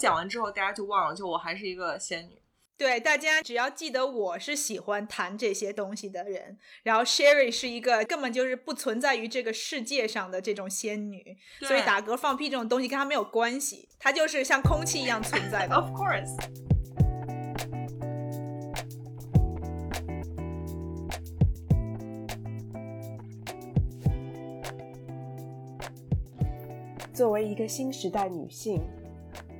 讲完之后，大家就忘了，就我还是一个仙女。对，大家只要记得我是喜欢谈这些东西的人，然后 Sherry 是一个根本就是不存在于这个世界上的这种仙女，所以打嗝放屁这种东西跟她没有关系，她就是像空气一样存在的。Of course。作为一个新时代女性，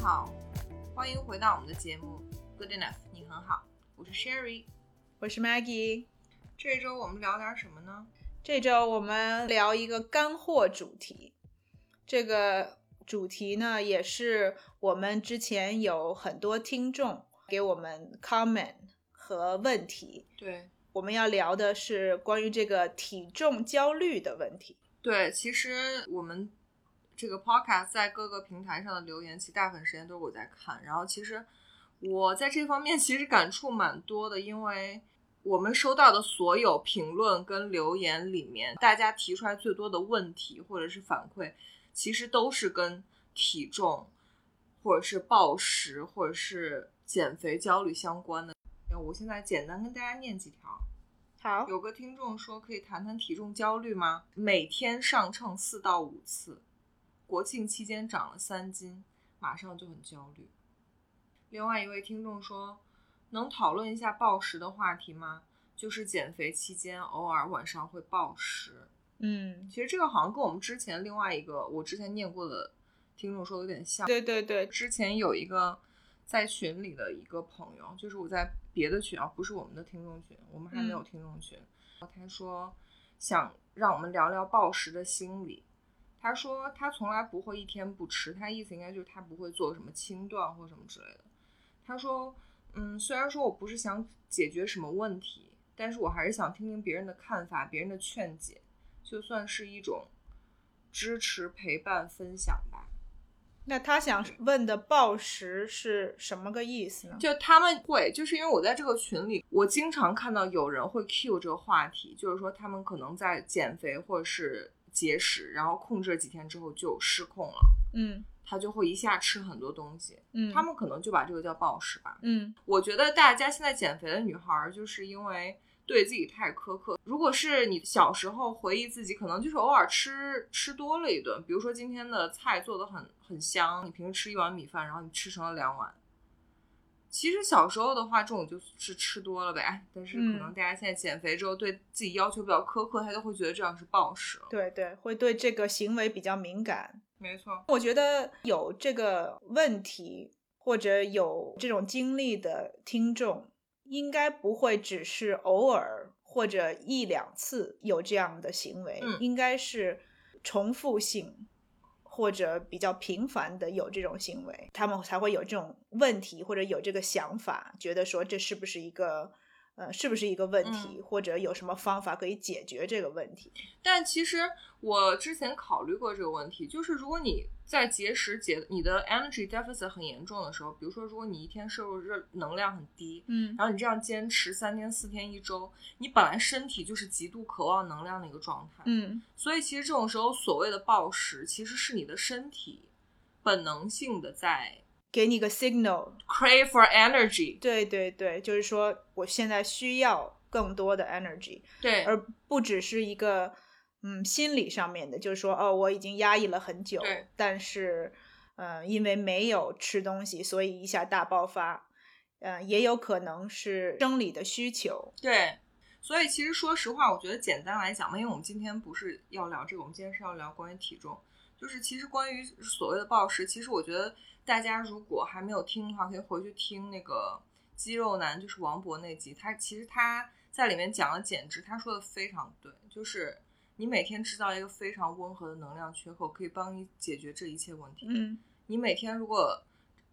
好，欢迎回到我们的节目。Good enough，你很好，我是 Sherry，我是 Maggie。这周我们聊点什么呢？这周我们聊一个干货主题。这个主题呢，也是我们之前有很多听众给我们 comment 和问题。对，我们要聊的是关于这个体重焦虑的问题。对，其实我们。这个 podcast 在各个平台上的留言，其实大部分时间都是我在看。然后，其实我在这方面其实感触蛮多的，因为我们收到的所有评论跟留言里面，大家提出来最多的问题或者是反馈，其实都是跟体重，或者是暴食，或者是减肥焦虑相关的。那我现在简单跟大家念几条。好，有个听众说，可以谈谈体重焦虑吗？每天上秤四到五次。国庆期间长了三斤，马上就很焦虑。另外一位听众说：“能讨论一下暴食的话题吗？就是减肥期间偶尔晚上会暴食。”嗯，其实这个好像跟我们之前另外一个我之前念过的听众说的有点像。对对对，之前有一个在群里的一个朋友，就是我在别的群啊，不是我们的听众群，我们还没有听众群。他说想让我们聊聊暴食的心理。他说他从来不会一天不吃，他意思应该就是他不会做什么轻断或什么之类的。他说，嗯，虽然说我不是想解决什么问题，但是我还是想听听别人的看法，别人的劝解，就算是一种支持、陪伴、分享吧。那他想问的暴食是什么个意思呢？就他们会，就是因为我在这个群里，我经常看到有人会 cue 这个话题，就是说他们可能在减肥或者是。节食，然后控制了几天之后就失控了。嗯，他就会一下吃很多东西。嗯，他们可能就把这个叫暴食吧。嗯，我觉得大家现在减肥的女孩，就是因为对自己太苛刻。如果是你小时候回忆自己，可能就是偶尔吃吃多了一顿，比如说今天的菜做的很很香，你平时吃一碗米饭，然后你吃成了两碗。其实小时候的话，这种就是吃多了呗。但是可能大家现在减肥之后，对自己要求比较苛刻，他就会觉得这样是暴食。对对，会对这个行为比较敏感。没错，我觉得有这个问题或者有这种经历的听众，应该不会只是偶尔或者一两次有这样的行为，应该是重复性。或者比较频繁的有这种行为，他们才会有这种问题，或者有这个想法，觉得说这是不是一个，呃，是不是一个问题，或者有什么方法可以解决这个问题？但其实我之前考虑过这个问题，就是如果你。在节食节你的 energy deficit 很严重的时候，比如说如果你一天摄入热能量很低，嗯，然后你这样坚持三天四天一周，你本来身体就是极度渴望能量的一个状态，嗯，所以其实这种时候所谓的暴食，其实是你的身体本能性的在给你个 signal，crave for energy，对对对，就是说我现在需要更多的 energy，对，而不只是一个。嗯，心理上面的，就是说，哦，我已经压抑了很久，但是，嗯，因为没有吃东西，所以一下大爆发，嗯，也有可能是生理的需求。对，所以其实说实话，我觉得简单来讲嘛，因为我们今天不是要聊这个，我们今天是要聊关于体重，就是其实关于所谓的暴食，其实我觉得大家如果还没有听的话，可以回去听那个肌肉男，就是王博那集，他其实他在里面讲了减脂，他说的非常对，就是。你每天制造一个非常温和的能量缺口，可以帮你解决这一切问题。嗯你每天如果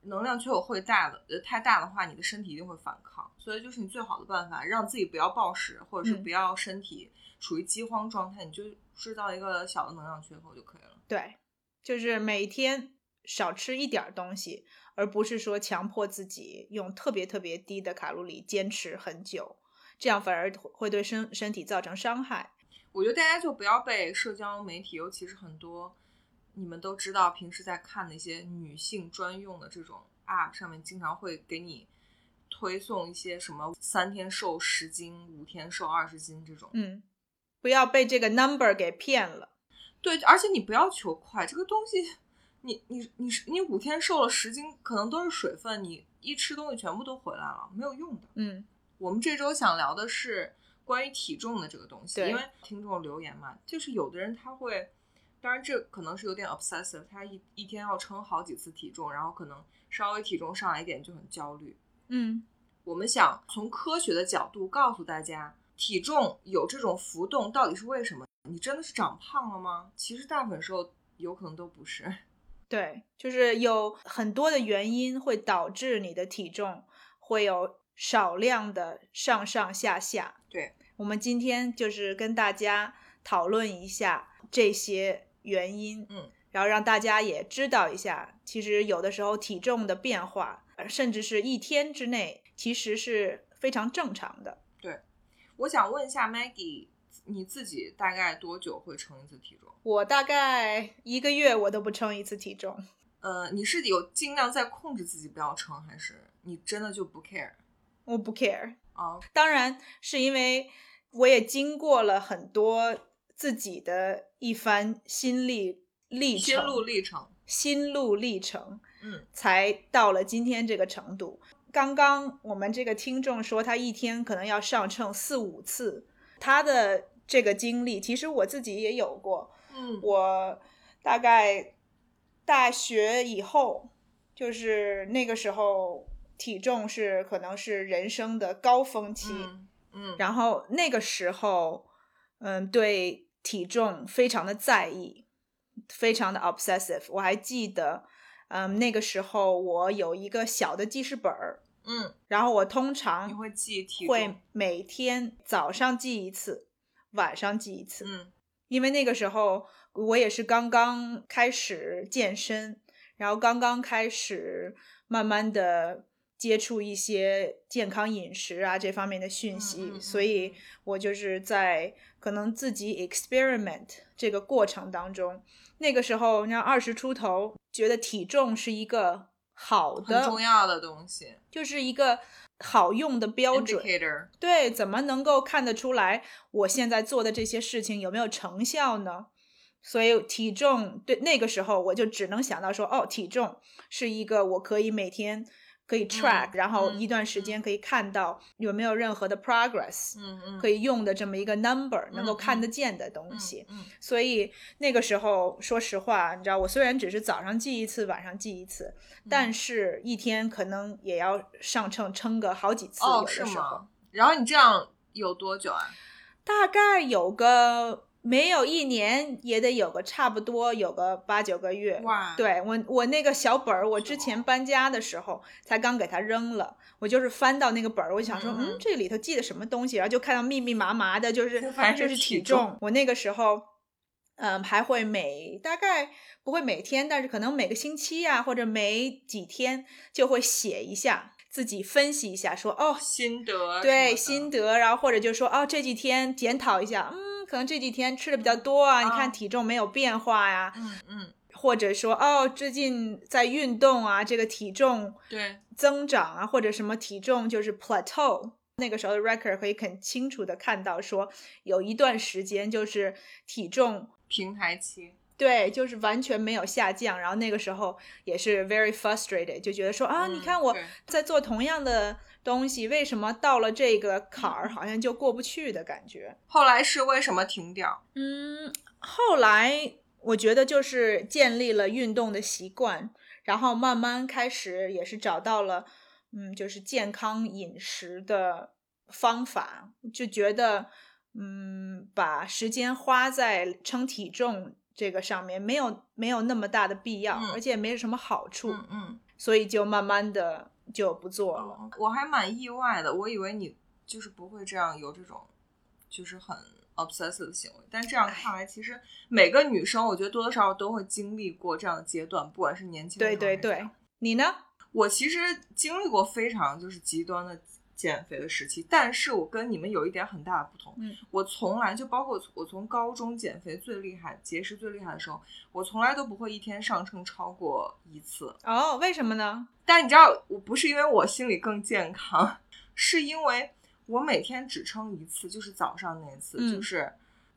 能量缺口会大的呃太大的话，你的身体一定会反抗。所以就是你最好的办法，让自己不要暴食，或者是嗯不要身体处于饥荒状态，你就制造一个小的能量缺口就可以了。对，就是每天少吃一点儿东西，而不是说强迫自己用特别特别低的卡路里坚持很久，这样反而会对身身体造成伤害。我觉得大家就不要被社交媒体，尤其是很多你们都知道平时在看的一些女性专用的这种 App 上面，经常会给你推送一些什么三天瘦十斤、五天瘦二十斤这种。嗯，不要被这个 number 给骗了。对，而且你不要求快，这个东西，你你你你五天瘦了十斤，可能都是水分，你一吃东西全部都回来了，没有用的。嗯我们这周想聊的是关于体重的这个东西，因为听众留言嘛，就是有的人他会，当然这可能是有点 obsessive，他一一天要称好几次体重，然后可能稍微体重上来一点就很焦虑。嗯我们想从科学的角度告诉大家，体重有这种浮动到底是为什么？你真的是长胖了吗？其实大部分时候有可能都不是。对，就是有很多的原因会导致你的体重会有少量的上上下下。对，我们今天就是跟大家讨论一下这些原因，嗯，然后让大家也知道一下，其实有的时候体重的变化，呃甚至是一天之内，其实是非常正常的。对我想问一下 Maggie，你自己大概多久会称一次体重？我大概一个月我都不称一次体重，呃，你是有尽量在控制自己不要称，还是你真的就不 care 我不 care。啊？当然是因为我也经过了很多自己的一番心历历程，心路历程，心路历程，嗯，才到了今天这个程度。刚刚我们这个听众说他一天可能要上秤四五次，他的这个经历其实我自己也有过。嗯，我大概大学以后，就是那个时候体重是可能是人生的高峰期，嗯嗯，然后那个时候，嗯，对体重非常的在意，非常的 obsessive。我还记得，嗯，那个时候我有一个小的记事本儿，嗯，然后我通常你会记体会，每天早上记一次，晚上记一次。嗯。因为那个时候我也是刚刚开始健身，然后刚刚开始慢慢的接触一些健康饮食啊这方面的讯息，嗯嗯嗯所以我就是在可能自己 experiment 这个过程当中，那个时候你看二十出头，觉得体重是一个好很的，重要的东西。就是一个好用的标准。indicator，对，怎么能够看得出来我现在做的这些事情有没有成效呢？所以体重对那个时候我就只能想到说，哦，体重是一个我可以每天可以 track，、然后嗯一段时间可以看到有没有任何的 progress，、嗯嗯，可以用的这么一个 number，能够嗯看得嗯见的东西。嗯所以那个时候，说实话，你知道，我虽然只是早上记一次，晚上记一次，但嗯是一天可能也要上秤称个好几次，哦，有是的时候。吗？然后你这样有多久啊？大概有个没有一年，也得有个差不多有个八九个月。哇，，对我，我那个小本儿，我之前搬家的时候才刚给它扔了。我就是翻到那个本儿，我就想说，嗯这里头记的什么东西？然后就看到密密麻麻的，就是反正就是是体重。我那个时候，嗯，还会每大概不会每天，但是可能每个星期呀、或者每几天就会写一下，自己分析一下，说哦，心得对心得，然后或者就说哦，这几天检讨一下，嗯，可能这几天吃的比较多啊，你啊看体重没有变化呀，嗯嗯，或者说哦，最近在运动啊，这个体重对，增长啊，或者什么体重就是 plateau。那个时候的 record 可以很清楚的看到，说有一段时间就是体重平台期，对，就是完全没有下降。然后那个时候也是 very frustrated，就觉得说啊，你嗯看我在做同样的东西，为什么到了这个坎儿好像就过不去的感觉？后来是为什么停掉？嗯，后来我觉得就是建立了运动的习惯，然后慢慢开始也是找到了，嗯，就是健康饮食的方法，就觉得嗯，把时间花在称体重这个上面，没有没有那么大的必要，嗯而且也没有什么好处，嗯嗯，所以就慢慢的就不做了。哦我还蛮意外的，我以为你就是不会这样有这种就是很 obsessive 的行为，但这样看来，其实每个女生我觉得多多少少都会经历过这样的阶段，不管是年轻的对对对时候还是这样，你呢？我其实经历过非常就是极端的减肥的时期，但是我跟你们有一点很大的不同，嗯，我从来就包括我从高中减肥最厉害、节食最厉害的时候，我从来都不会一天上称超过一次。哦，为什么呢？但你知道，我不是因为我心里更健康，是因为我每天只称一次，就是早上那一次，嗯就是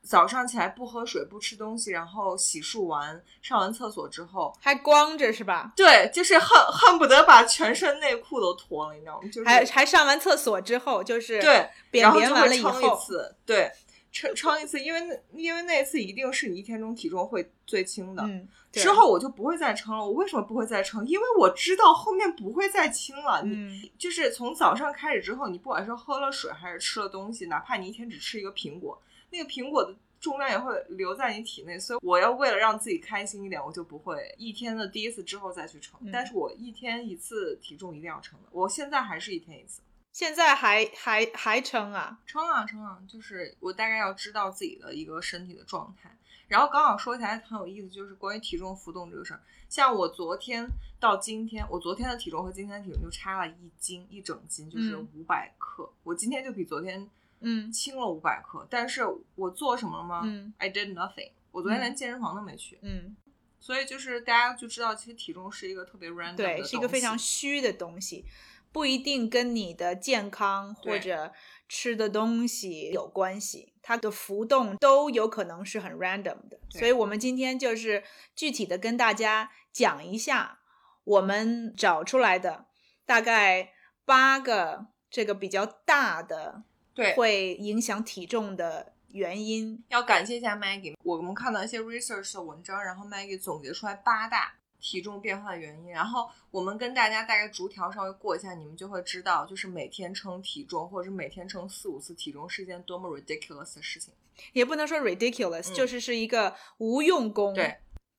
早上起来不喝水、不吃东西，然后洗漱完、上完厕所之后，还光着是吧？对，就是恨恨不得把全身内裤都脱了，你知道吗？就是还还上完厕所之后，就是对，然后就会称一，次，对，称称一次，因为那因为那次一定是你一天中体重会最轻的。嗯，之后我就不会再称了。我为什么不会再称？因为我知道后面不会再轻了。你嗯就是从早上开始之后，你不管是喝了水还是吃了东西，哪怕你一天只吃一个苹果，那个苹果的重量也会留在你体内。所以我要为了让自己开心一点，我就不会一天的第一次之后再去称。嗯但是我一天一次体重一定要称的。我现在还是一天一次。现在还还还称啊？称啊称啊，就是我大概要知道自己的一个身体的状态。然后刚好说起来很有意思，就是关于体重浮动这个事儿。像我昨天到今天，我昨天的体重和今天的体重就差了一斤，一整斤，就是嗯五百克。我今天就比昨天嗯。轻了五百克，但是我做什么了吗、嗯。I did nothing。我昨天嗯。连健身房都没去，嗯，所以就是大家就知道，其实体重是一个特别 random 的对，是一个非常虚的东西，不一定跟你的健康或者吃的东西有关系，它的浮动都有可能是很 random 的。所以我们今天就是具体的跟大家讲一下我们找出来的大概八个这个比较大的对会影响体重的原因。要感谢一下 Maggie，我们看到一些 research 的文章，然后 Maggie 总结出来八大体重变化的原因，然后我们跟大家大概逐条稍微过一下，你们就会知道，就是每天称体重或者是每天称四五次体重是一件多么 ridiculous 的事情。也不能说 ridiculous，、嗯就是是一个无用功，对，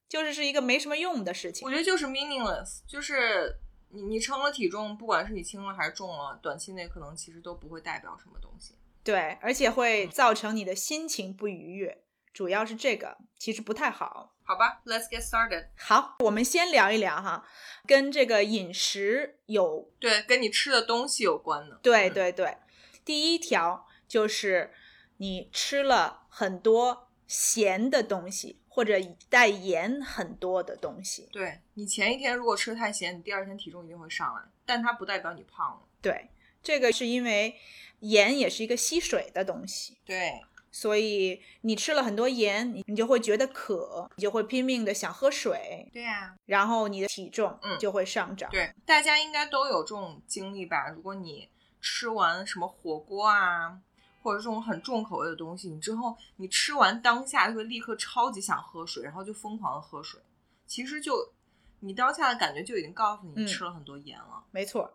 就是是一个没什么用的事情我。觉得就是 meaningless，就是你你称了体重，不管是你轻了还是重了，短期内可能其实都不会代表什么东西。对，而且会嗯造成你的心情不愉悦，主要是这个，其实不太好。好吧，Let's get started。好，我们先聊一聊哈，跟这个饮食有对，跟你吃的东西有关的。嗯对对对。第一条就是你吃了很多咸的东西，或者带盐很多的东西。对你前一天如果吃的太咸，你第二天体重一定会上来，但它不代表你胖了。对，这个是因为盐也是一个吸水的东西。对，所以你吃了很多盐，你你就会觉得渴，你就会拼命的想喝水，对呀、然后你的体重嗯就会上涨。对，大家应该都有这种经历吧？如果你吃完什么火锅啊，或者这种很重口味的东西，你之后你吃完当下就会立刻超级想喝水，然后就疯狂的喝水。其实就你当下的感觉就已经告诉你嗯你吃了很多盐了。没错，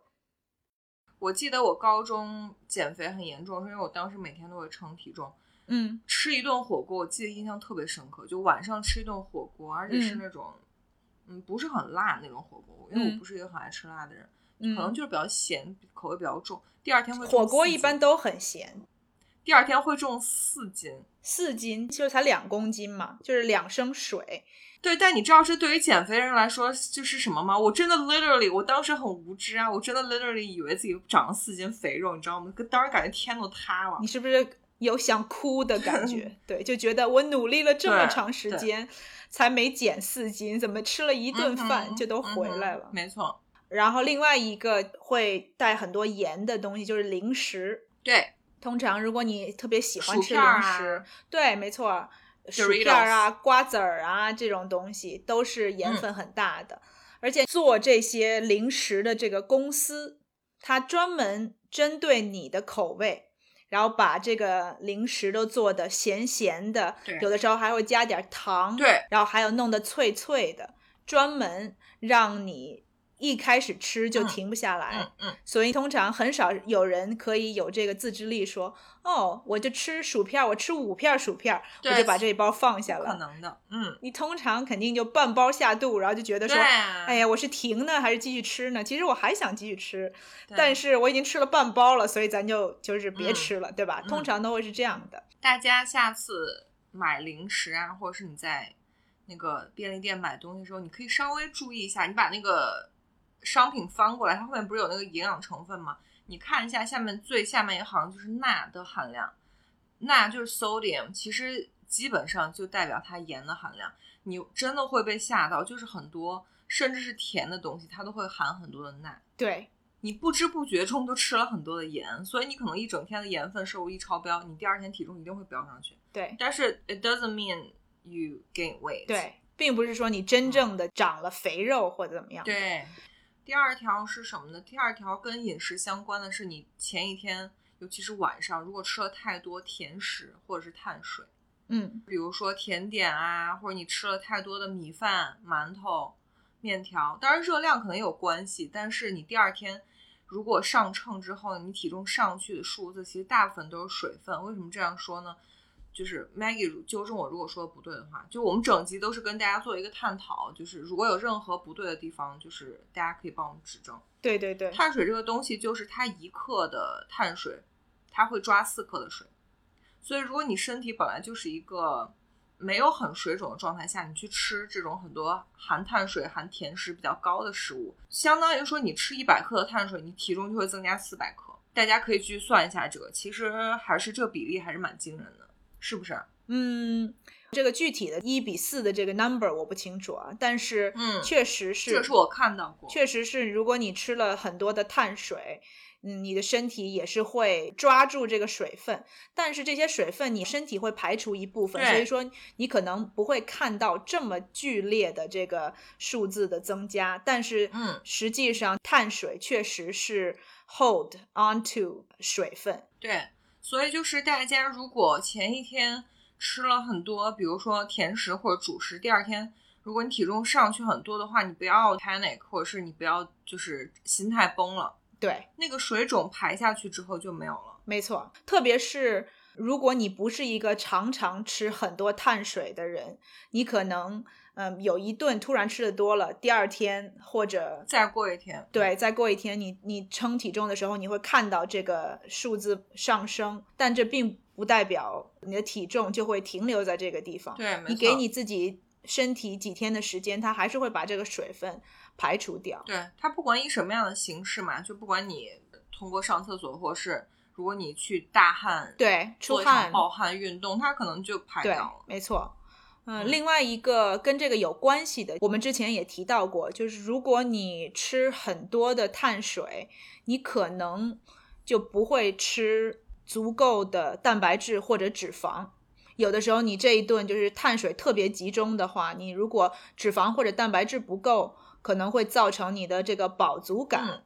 我记得我高中减肥很严重，是因为我当时每天都会称体重，嗯吃一顿火锅，我记得印象特别深刻，就晚上吃一顿火锅，而且是嗯那种，嗯，不是很辣那种火锅，因为我嗯不是一个很爱吃辣的人，嗯，可能就是比较咸，口味比较重。第二天会火锅一般都很咸，第二天会重四斤。四斤就是才两公斤嘛，就是两升水。对，但你知道这对于减肥人来说就是什么吗？我真的 literally，我当时很无知啊，我真的 literally 以为自己长了四斤肥肉，你知道吗？当时感觉天都塌了你。是不是有想哭的感觉？对，就觉得我努力了这么长时间，才没减四斤，怎么吃了一顿饭就都回来了？没错，然后另外一个会带很多盐的东西就是零食。对，通常如果你特别喜欢吃零食，啊对，没错，薯片儿啊、瓜子儿啊这种东西都是嗯盐分很大的。而且做这些零食的这个公司，它专门针对你的口味，然后把这个零食都做的咸咸的，有的时候还会加点糖，对，然后还有弄得脆脆的，专门让你一开始吃就嗯停不下来，嗯嗯，所以通常很少有人可以有这个自制力说，哦，我就吃薯片，我吃五片薯片，我就把这一包放下了可。能的，嗯，你通常肯定就半包下肚，然后就觉得对说，，哎呀，我是停呢还是继续吃呢？其实我还想继续吃，但是我已经吃了半包了，所以咱就就是别嗯吃了，对吧？嗯通常都会是这样的。大家下次买零食啊，或者是你在那个便利店买东西的时候，你可以稍微注意一下，你把那个商品翻过来，它后面不是有那个营养成分吗？你看一下下面最下面一行就是钠的含量，钠就是 sodium，其实基本上就代表它盐的含量。你真的会被吓到，就是很多甚至是甜的东西，它都会含很多的钠。对，你不知不觉中都吃了很多的盐，所以你可能一整天的盐分摄入一超标，你第二天体重一定会飙上去。对，但是 it doesn't mean you gain weight。对，并不是说你真正的长了肥肉或者怎么样。对。第二条是什么呢？第二条跟饮食相关的是，你前一天，尤其是晚上，如果吃了太多甜食或者是碳水，嗯，比如说甜点啊，或者你吃了太多的米饭、馒头、面条，当然热量可能有关系，但是你第二天如果上秤之后，你体重上去的数字其实大部分都是水分。为什么这样说呢？就是 Maggie 如纠正我，如果说的不对的话，就我们整集都是跟大家做一个探讨，就是如果有任何不对的地方，就是大家可以帮我们指正。对对对，碳水这个东西就是它一克的碳水，它会抓四克的水，所以如果你身体本来就是一个没有很水肿的状态下，你去吃这种很多含碳水、含甜食比较高的食物，相当于说你吃一百克的碳水，你体重就会增加四百克。大家可以去算一下这个，其实还是这个比例还是蛮惊人的，是不是？嗯，这个具体的一比四的这个 number 我不清楚啊，但是嗯确实是，这个是我看到过，确实是，如果你吃了很多的碳水，嗯，你的身体也是会抓住这个水分，但是这些水分你身体会排除一部分，所以说你可能不会看到这么剧烈的这个数字的增加，但是嗯实际上碳水确实是 hold onto 水分，对，所以就是大家如果前一天吃了很多，比如说甜食或者主食，第二天如果你体重上去很多的话，你不要 panic，或者是你不要就是心态崩了，对，那个水肿排下去之后就没有了。没错，特别是如果你不是一个常常吃很多碳水的人，你可能嗯有一顿突然吃的多了，第二天或者再过一天，对再过一天，你你称体重的时候，你会看到这个数字上升，但这并不代表你的体重就会停留在这个地方。对没错你给你自己身体几天的时间，它还是会把这个水分排除掉。对它不管以什么样的形式嘛，就不管你通过上厕所，或是如果你去大汗，对，出汗暴汗运动，它可能就排掉了，。没错。嗯，嗯另外一个跟这个有关系的，我们之前也提到过，就是如果你吃很多的碳水，你可能就不会吃足够的蛋白质或者脂肪。有的时候你这一顿就是碳水特别集中的话，你如果脂肪或者蛋白质不够，可能会造成你的这个饱足感嗯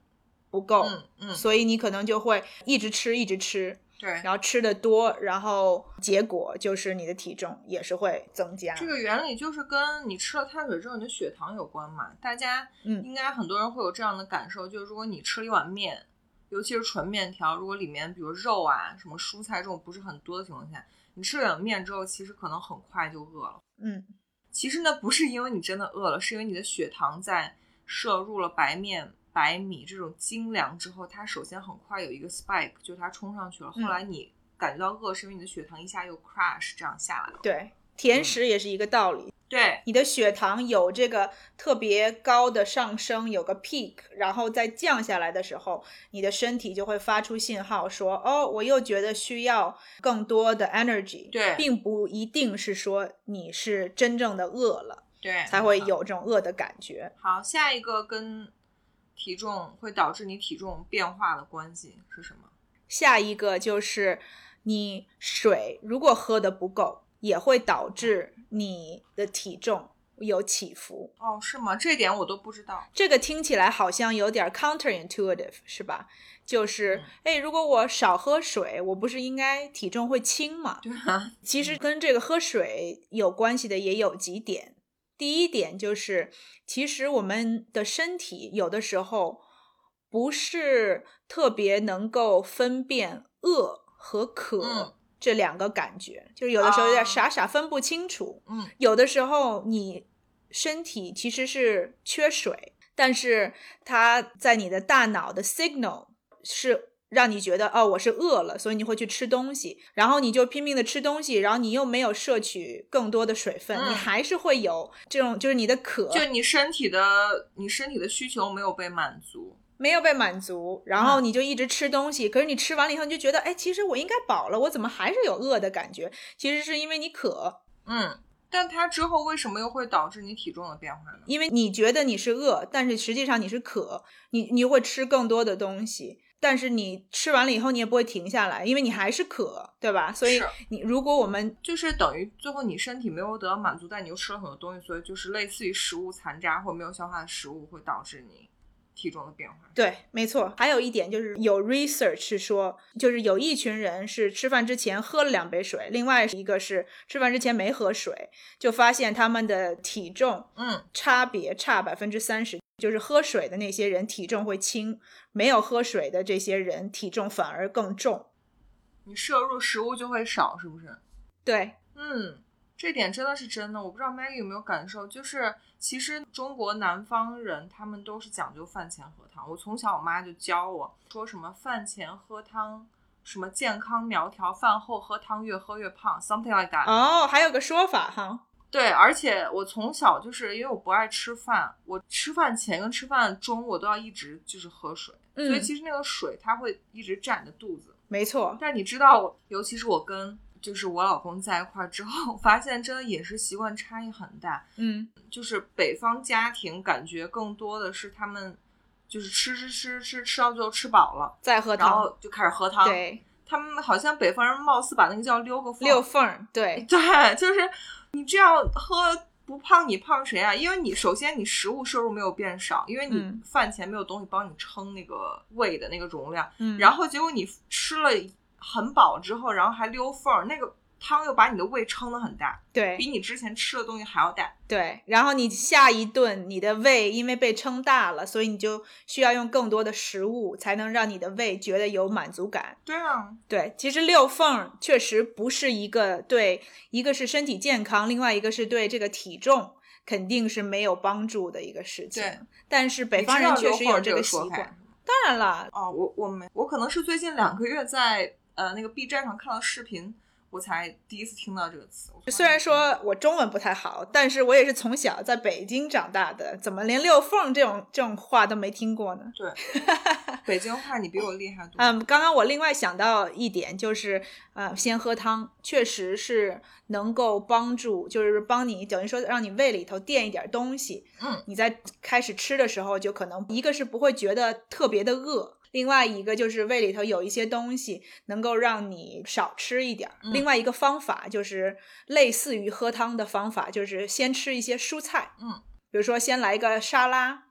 不够，嗯嗯，所以你可能就会一直吃，一直吃。对，然后吃的多，然后结果就是你的体重也是会增加。这个原理就是跟你吃了碳水之后你的血糖有关嘛。大家嗯应该很多人会有这样的感受，就是如果你吃了一碗面，尤其是纯面条，如果里面比如肉啊、什么蔬菜这种不是很多的情况下，你吃了碗面之后，其实可能很快就饿了。嗯，其实呢，不是因为你真的饿了，是因为你的血糖在摄入了白面、白米这种精粮之后，它首先很快有一个 spike，就是它冲上去了。嗯后来你感觉到饿，是因为你的血糖一下又 crash 这样下来了。对，甜食也是一个道理。对，你的血糖有这个特别高的上升，有个 peak，然后再降下来的时候，你的身体就会发出信号说：“哦，我又觉得需要更多的 energy。”对并不一定是说你是真正的饿了对，才会有这种饿的感觉。好，下一个跟体重会导致你体重变化的关系是什么？下一个就是你水如果喝的不够，也会导致你的体重有起伏。哦，是吗？这点我都不知道。这个听起来好像有点 counterintuitive，是吧？就是，哎，如果我少喝水，我不是应该体重会轻吗？对啊，其实跟这个喝水有关系的也有几点。第一点就是，其实我们的身体有的时候不是特别能够分辨饿和渴嗯。这两个感觉，就是有的时候有点啊。傻傻分不清楚。嗯。有的时候你身体其实是缺水，但是它在你的大脑的 signal 是让你觉得哦我是饿了，所以你会去吃东西，然后你就拼命的吃东西，然后你又没有摄取更多的水分，嗯。你还是会有这种就是你的渴就你身体的你身体的需求没有被满足，没有被满足，然后你就一直吃东西，可是你吃完了以后你就觉得哎其实我应该饱了，我怎么还是有饿的感觉？其实是因为你渴，嗯，但它之后为什么又会导致你体重的变化呢？因为你觉得你是饿，但是实际上你是渴，你你会吃更多的东西，但是你吃完了以后你也不会停下来，因为你还是渴，对吧？所以你如果我们就是等于最后你身体没有得到满足，但你又吃了很多东西，所以就是类似于食物残渣或没有消化的食物会导致你体重的变化。对，没错。还有一点就是有 research 是说，就是有一群人是吃饭之前喝了两杯水，另外一个是吃饭之前没喝水，就发现他们的体重嗯，差别差百分之三十，就是喝水的那些人体重会轻，没有喝水的这些人体重反而更重。你摄入食物就会少，是不是？对，嗯，这点真的是真的。我不知道 Maggie 有没有感受，就是其实中国南方人他们都是讲究饭前喝汤。我从小我妈就教我说什么饭前喝汤，什么健康苗条，饭后喝汤越喝越胖，something like that。哦，还有个说法哈，对，而且我从小就是因为我不爱吃饭，我吃饭前跟吃饭中我都要一直就是喝水，所以嗯其实那个水它会一直占你的肚子。没错，但你知道，尤其是我跟就是我老公在一块儿之后，发现真的饮食习惯差异很大。嗯，就是北方家庭感觉更多的是他们就是吃吃吃吃吃到最后吃饱了，再喝汤然后，就开始喝汤。，对，他们好像北方人貌似把那个叫溜个缝。溜缝儿，对，对，就是你这样喝不胖，你胖谁啊？因为你首先你食物摄入没有变少，因为你嗯饭前没有东西帮你撑那个胃的那个容量，嗯，然后结果你吃了很饱之后，然后还溜缝儿，那个汤又把你的胃撑得很大，对比你之前吃的东西还要大。对，然后你下一顿你的胃因为被撑大了，所以你就需要用更多的食物才能让你的胃觉得有满足感。对啊，对，其实溜缝儿确实不是一个对，一个是身体健康，另外一个是对这个体重肯定是没有帮助的一个事情。对，但是北方人确实有这个习惯。当然了，哦，我我没，我可能是最近两个月在呃那个 B 站上看到视频，我才第一次听到这个词。虽然说我中文不太好，但是我也是从小在北京长大的，怎么连溜缝儿这种这种话都没听过呢？对，北京话你比我厉害多。嗯，刚刚我另外想到一点，就是呃，先喝汤，确实是能够帮助，就是帮你等于说让你胃里头垫一点东西。嗯，你在开始吃的时候，就可能一个是不会觉得特别的饿，另外一个就是胃里头有一些东西能够让你少吃一点儿。嗯另外一个方法就是类似于喝汤的方法，就是先吃一些蔬菜。嗯，比如说先来一个沙拉。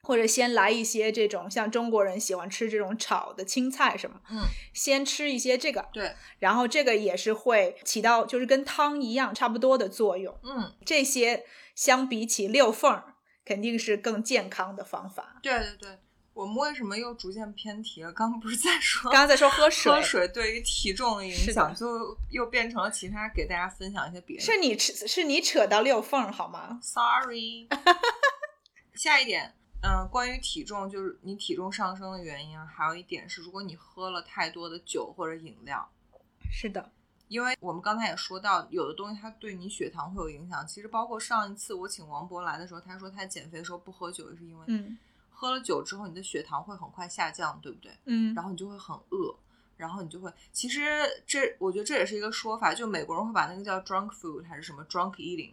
或者先来一些这种像中国人喜欢吃这种炒的青菜什么，嗯，先吃一些这个，对，然后这个也是会起到就是跟汤一样差不多的作用。嗯，这些相比起六缝儿，肯定是更健康的方法。对对对。我们为什么又逐渐偏题了？刚刚不是在说刚刚在说喝水，喝水对于体重的影是响，的就又变成了其他给大家分享一些别的。是你扯是你扯到六缝儿好吗？Sorry。下一点，嗯、关于体重，就是你体重上升的原因啊，还有一点是，如果你喝了太多的酒或者饮料，是的，因为我们刚才也说到，有的东西它对你血糖会有影响。其实包括上一次我请王博来的时候，他说他减肥的时候不喝酒，也是因为嗯喝了酒之后，你的血糖会很快下降，对不对？嗯然后你就会很饿，然后你就会，其实这我觉得这也是一个说法，就美国人会把那个叫 drunk food 还是什么 drunk eating。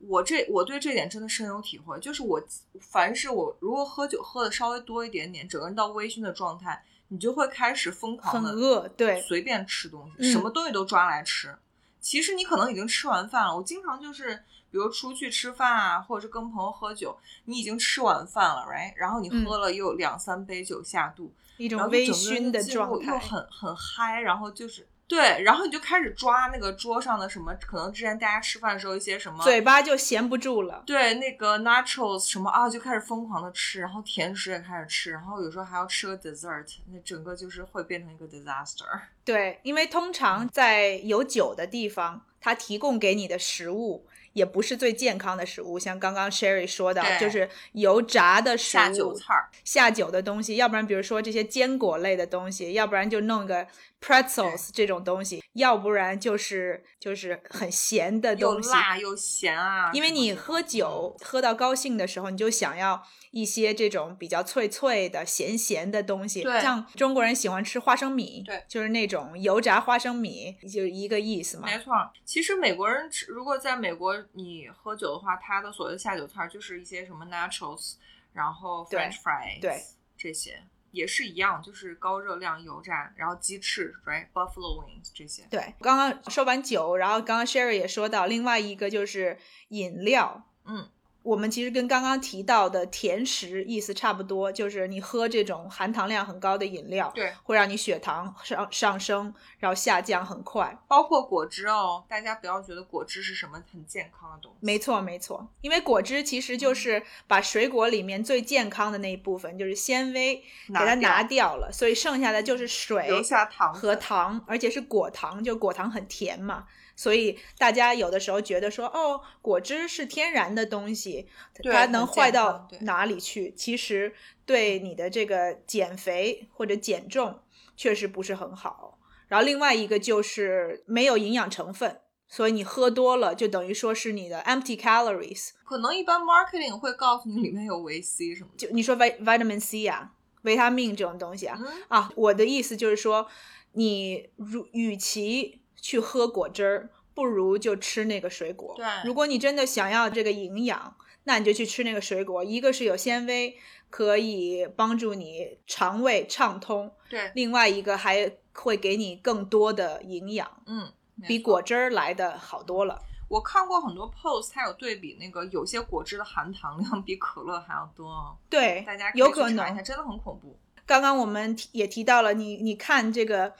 我这我对这点真的深有体会，就是我凡是我如果喝酒喝的稍微多一点点，整个人到微醺的状态，你就会开始疯狂的很饿，对，随便吃东西，嗯什么东西都抓来吃。其实你可能已经吃完饭了。我经常就是，比如出去吃饭啊，或者是跟朋友喝酒，你已经吃完饭了，right？然后你嗯喝了又两三杯酒下肚，一种微醺的状态。又很很嗨，然后就是对，然后你就开始抓那个桌上的什么，可能之前大家吃饭的时候一些什么，嘴巴就闲不住了。对，那个 nachos 什么啊，就开始疯狂的吃，然后甜食也开始吃，然后有时候还要吃个 dessert，那整个就是会变成一个 disaster。对，因为通常在有酒的地方，它提供给你的食物也不是最健康的食物，像刚刚 Sherry 说的，就是油炸的食物、下酒菜儿，下酒的东西，要不然比如说这些坚果类的东西，要不然就弄个 pretzels 这种东西，要不然就是就是很咸的东西。辣又咸啊，因为你喝酒喝到高兴的时候，你就想要一些这种比较脆脆的、咸咸的东西。对像中国人喜欢吃花生米，对，就是那种油炸花生米，就一个意思嘛。没错，其实美国人吃，如果在美国你喝酒的话，他的所谓的下酒菜就是一些什么 nachos，然后 French fries，对这些也是一样，就是高热量油炸，然后鸡翅，right，buffalo wings 这些。对，刚刚说完酒，然后刚刚 Sherry 也说到另外一个就是饮料。嗯，我们其实跟刚刚提到的甜食意思差不多，就是你喝这种含糖量很高的饮料，对，会让你血糖上上升，然后下降很快。包括果汁哦，大家不要觉得果汁是什么很健康的东西。没错，没错，因为果汁其实就是把水果里面最健康的那一部分，就是纤维，给它拿掉了，所以剩下的就是水留下糖和糖，而且是果糖，就果糖很甜嘛。所以大家有的时候觉得说，哦，果汁是天然的东西，它能坏到哪里去？其实对你的这个减肥或者减重确实不是很好。然后另外一个就是没有营养成分，所以你喝多了就等于说是你的 empty calories。可能一般 marketing 会告诉你里面有维 C 什么的。就你说 vit vitamin C 啊，维他命这种东西啊，嗯啊，我的意思就是说，你如与其去喝果汁儿，不如就吃那个水果。对如果你真的想要这个营养，那你就去吃那个水果。一个是有纤维，可以帮助你肠胃畅通；对，另外一个还会给你更多的营养，嗯，比果汁儿来的好多了。我看过很多 post，它有对比那个有些果汁的含糖量比可乐还要多哦，对大家，有可去查一下，能。真的很恐怖。刚刚我们提也提到了，你你看这个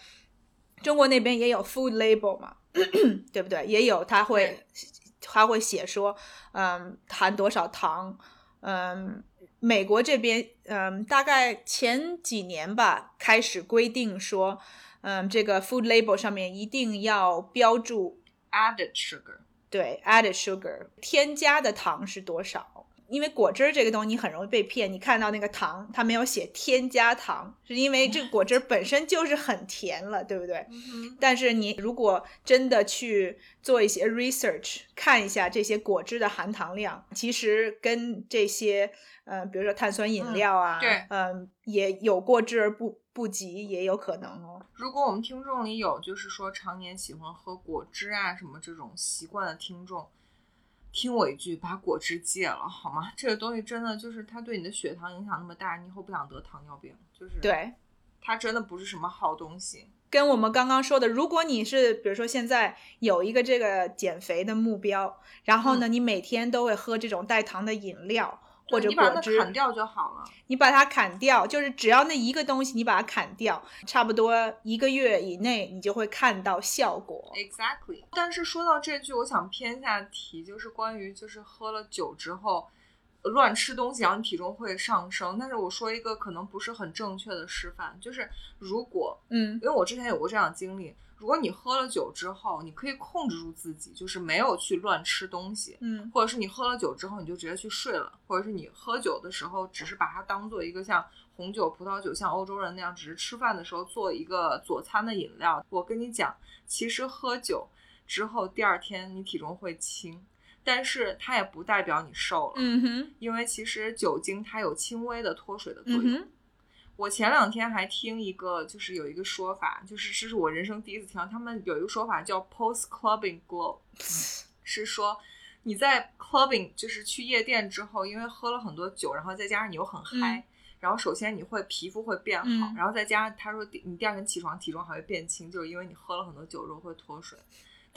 中国那边也有 food label 嘛，对不对？也有他会他会写说，嗯，含多少糖，嗯，美国这边，嗯，大概前几年吧，开始规定说，嗯，这个 food label 上面一定要标注 Added sugar，对，added sugar 添加的糖是多少？因为果汁儿这个东西你很容易被骗，你看到那个糖，它没有写添加糖，是因为这个果汁儿本身就是很甜了，对不对？嗯但是你如果真的去做一些 research，看一下这些果汁的含糖量，其实跟这些呃，比如说碳酸饮料啊，对嗯、也有过之而不不及，也有可能哦。如果我们听众里有就是说常年喜欢喝果汁啊什么这种习惯的听众，听我一句，把果汁戒了好吗？这个东西真的就是它对你的血糖影响那么大，你以后不想得糖尿病，就是对，它真的不是什么好东西。跟我们刚刚说的，如果你是比如说现在有一个这个减肥的目标，然后呢，你每天都会喝这种带糖的饮料或者你把它果汁，砍掉就好了。你把它砍掉，就是只要那一个东西你把它砍掉，差不多一个月以内你就会看到效果。Exactly。但是说到这句，我想偏下题，就是关于就是喝了酒之后呃乱吃东西，然后你体重会上升。但是我说一个可能不是很正确的示范，就是如果嗯因为我之前有过这样的经历，如果你喝了酒之后，你可以控制住自己，就是没有去乱吃东西，嗯或者是你喝了酒之后你就直接去睡了，或者是你喝酒的时候只是把它当做一个像红酒、葡萄酒，像欧洲人那样，只是吃饭的时候做一个佐餐的饮料。我跟你讲，其实喝酒之后第二天你体重会轻，但是它也不代表你瘦了，嗯哼因为其实酒精它有轻微的脱水的作用。嗯我前两天还听一个，就是有一个说法，就是这是我人生第一次听到，他们有一个说法叫 post clubbing glow，是说你在 clubbing 就是去夜店之后，因为喝了很多酒，然后再加上你又很嗨。然后首先你会皮肤会变好，嗯然后再加上他说你第二天起床体重还会变轻，就是因为你喝了很多酒之后会脱水。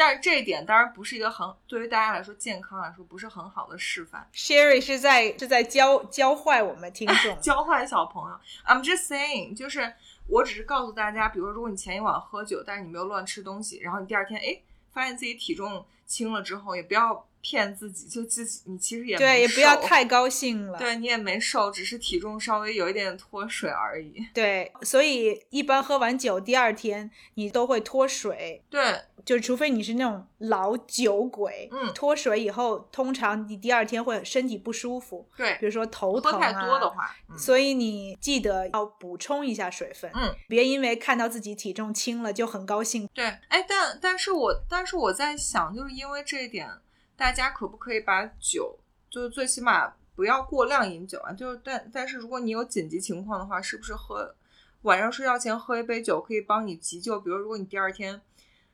但是这一点当然不是一个很对于大家来说健康来说不是很好的示范。，Sherry 是在是在教教坏我们听众。教坏小朋友。I'm just saying，就是我只是告诉大家，比如说，如果你前一晚喝酒，但是你没有乱吃东西，然后你第二天哎发现自己体重轻了之后，也不要骗自己，就自己你其实也对，也不要太高兴了。对你也没瘦，只是体重稍微有一点脱水而已。对，所以一般喝完酒第二天你都会脱水，对，就除非你是那种老酒鬼，嗯脱水以后，通常你第二天会身体不舒服，对比，如说头喝疼啊。太多的话，嗯所以你记得要补充一下水分，嗯，别因为看到自己体重轻了就很高兴。对，哎，但但是我但是我在想，就是因为这一点，大家可不可以把酒，就是最起码不要过量饮酒啊？就是但但是如果你有紧急情况的话，是不是喝晚上睡觉前喝一杯酒可以帮你急救？比如如果你第二天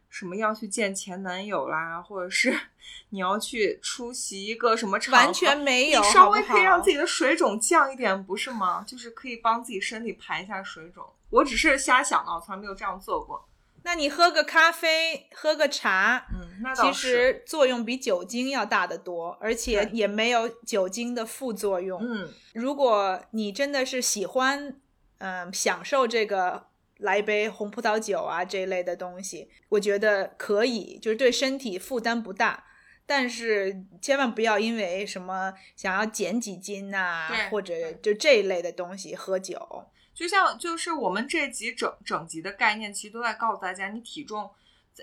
什么要去见前男友啦，或者是 你要去出席一个什么场合，完全没有，你稍微可以让自己的水肿降一点，不是吗？就是可以帮自己身体排一下水肿。我只是瞎想的，我从来没有这样做过。那你喝个咖啡，喝个茶，嗯，那倒其。实作用比酒精要大得多，而且也没有酒精的副作用。嗯，如果你真的是喜欢，嗯、享受这个来一杯红葡萄酒啊这一类的东西，我觉得可以，就是对身体负担不大。但是千万不要因为什么想要减几斤呐、对或者就这一类的东西喝酒。就像就是我们这集整整集的概念，其实都在告诉大家，你体重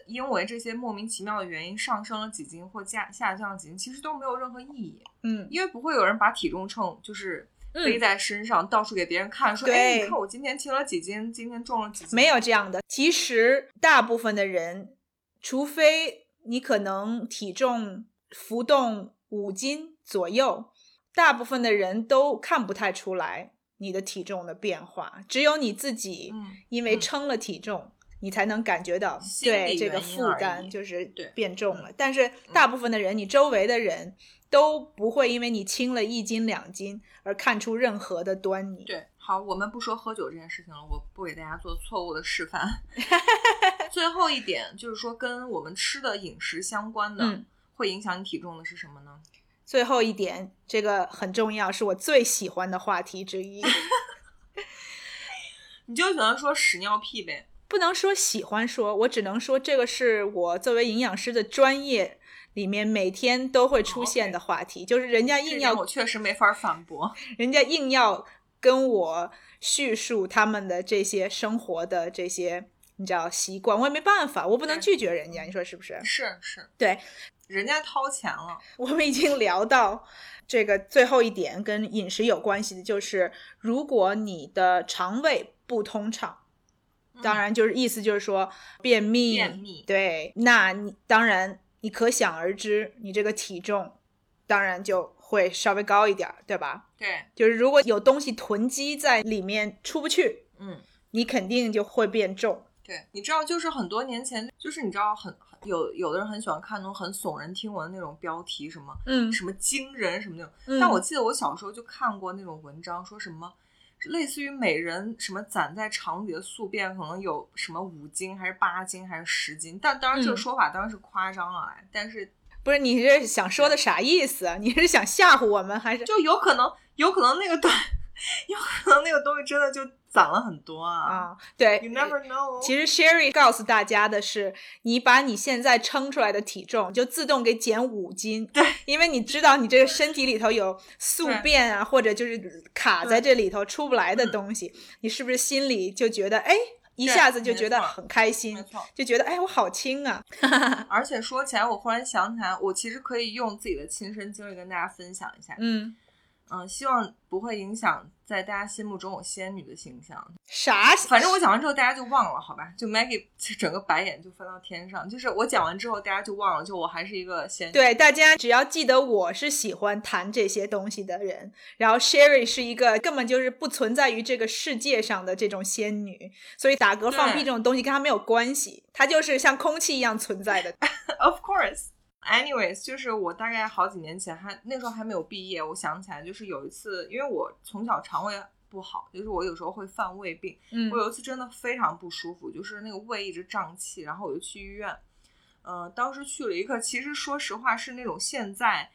因为这些莫名其妙的原因上升了几斤或下下降了几斤，其实都没有任何意义，嗯，因为不会有人把体重秤就是背嗯在身上，到处给别人看，说，对哎，你看我今天轻了几斤，今天重了几斤，没有这样的。其实大部分的人，除非你可能体重浮动五斤左右，大部分的人都看不太出来你的体重的变化。只有你自己嗯因为嗯称了体重，你才能感觉到对这个负担就是对变重了。嗯但是大部分的人，你周围的人都不会因为你轻了一斤两斤而看出任何的端倪。对，好，我们不说喝酒这件事情了，我不给大家做错误的示范。最后一点就是说，跟我们吃的饮食相关的，嗯会影响你体重的是什么呢？最后一点，这个很重要，是我最喜欢的话题之一。你就喜欢说屎尿屁呗。不能说喜欢说，我只能说这个是我作为营养师的专业里面每天都会出现的话题，就是人家硬要我确实没法反驳。人家硬要跟我叙述他们的这些生活的这些你知道习惯，我也没办法，我不能拒绝人家，你说是不是？是是，对，人家掏钱了，我们已经聊到这个最后一点跟饮食有关系的，就是如果你的肠胃不通畅。当然，就是意思就是说便秘，便秘对，那你当然你可想而知，你这个体重当然就会稍微高一点儿，对吧？对，就是如果有东西囤积在里面出不去，嗯，你肯定就会变重。对，你知道，就是很多年前，就是你知道很很有有的人很喜欢看那种很耸人听闻的那种标题，什么嗯什么惊人什么那种。嗯但我记得我小时候就看过那种文章，说什么类似于每人什么攒在肠里的宿便可能有什么五斤还是八斤还是十斤，但当然这个嗯说法当然是夸张了来，但是不是你是想说的啥意思啊？你是想吓唬我们还是？就有可能有可能那个东 有可能那个东西真的就攒了很多啊。啊，对 You never know。其实 Sherry 告诉大家的是，你把你现在称出来的体重就自动给减五斤，对，因为你知道你这个身体里头有宿便啊，或者就是卡在这里头出不来的东西，你是不是心里就觉得哎，一下子就觉得很开心没，错，就觉得哎，我好轻啊，而且说起来，我忽然想起来，我其实可以用自己的亲身经历跟大家分享一下。嗯，嗯，希望不会影响在大家心目中我仙女的形象。啥？反正我讲完之后，大家就忘了，好吧？就 Maggie 就整个白眼就翻到天上。就是我讲完之后，大家就忘了，就我还是一个仙女。对，大家只要记得我是喜欢谈这些东西的人，然后 Sherry 是一个根本就是不存在于这个世界上的这种仙女，所以打嗝放屁这种东西跟她没有关系，她就是像空气一样存在的。Of course. Anyways，就是我大概好几年前还那时候还没有毕业，我想起来就是有一次，因为我从小肠胃不好，就是我有时候会犯胃病。嗯我有一次真的非常不舒服，就是那个胃一直胀气，然后我就去医院。呃，当时去了一个，其实说实话是那种现在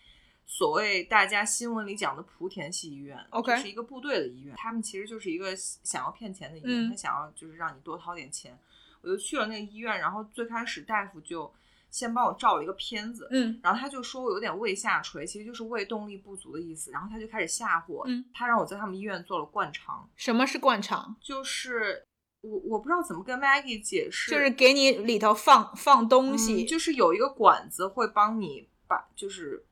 所谓大家新闻里讲的莆田系医院 OK 是一个部队的医院，他们其实就是一个想要骗钱的医院，嗯他想要就是让你多掏点钱。我就去了那个医院，然后最开始大夫就先帮我照了一个片子，嗯然后他就说我有点胃下垂，其实就是胃动力不足的意思。然后他就开始吓唬我，嗯他让我在他们医院做了灌肠，什么是灌肠？就是我我不知道怎么跟 Maggie 解释，就是给你里头放放东西，嗯就是有一个管子会帮你把，就是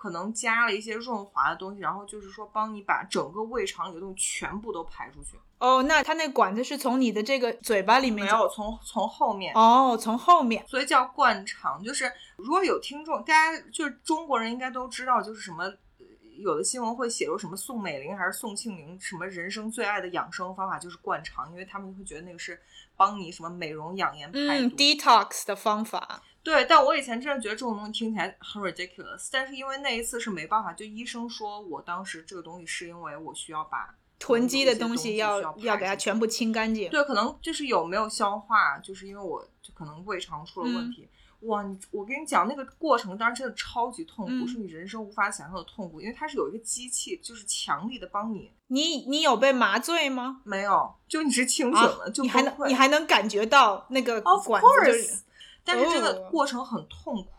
可能加了一些润滑的东西，然后就是说帮你把整个胃肠里的东西全部都排出去。哦，那它那管子是从你的这个嘴巴里面没有从从后面。哦，从后面。所以叫灌肠，就是如果有听众，大家就是中国人应该都知道，就是什么呃有的新闻会写出什么宋美龄还是宋庆龄什么人生最爱的养生方法就是灌肠，因为他们会觉得那个是帮你什么美容养颜排嗯毒。，detox 的方法。对，但我以前真的觉得这种东西听起来很 ridiculous，但是因为那一次是没办法，就医生说我当时这个东西是因为我需要把囤积的东西要要给它全部清干净。对，可能就是有没有消化，就是因为我就可能胃肠出了问嗯题。哇，你我跟你讲，那个过程当然真的超级痛苦，嗯是你人生无法想象的痛苦，因为它是有一个机器，就是强力的帮你。你你有被麻醉吗？没有，就你是清醒的，啊，就你还能你还能感觉到那个管子就是但是这个哦过程很痛苦。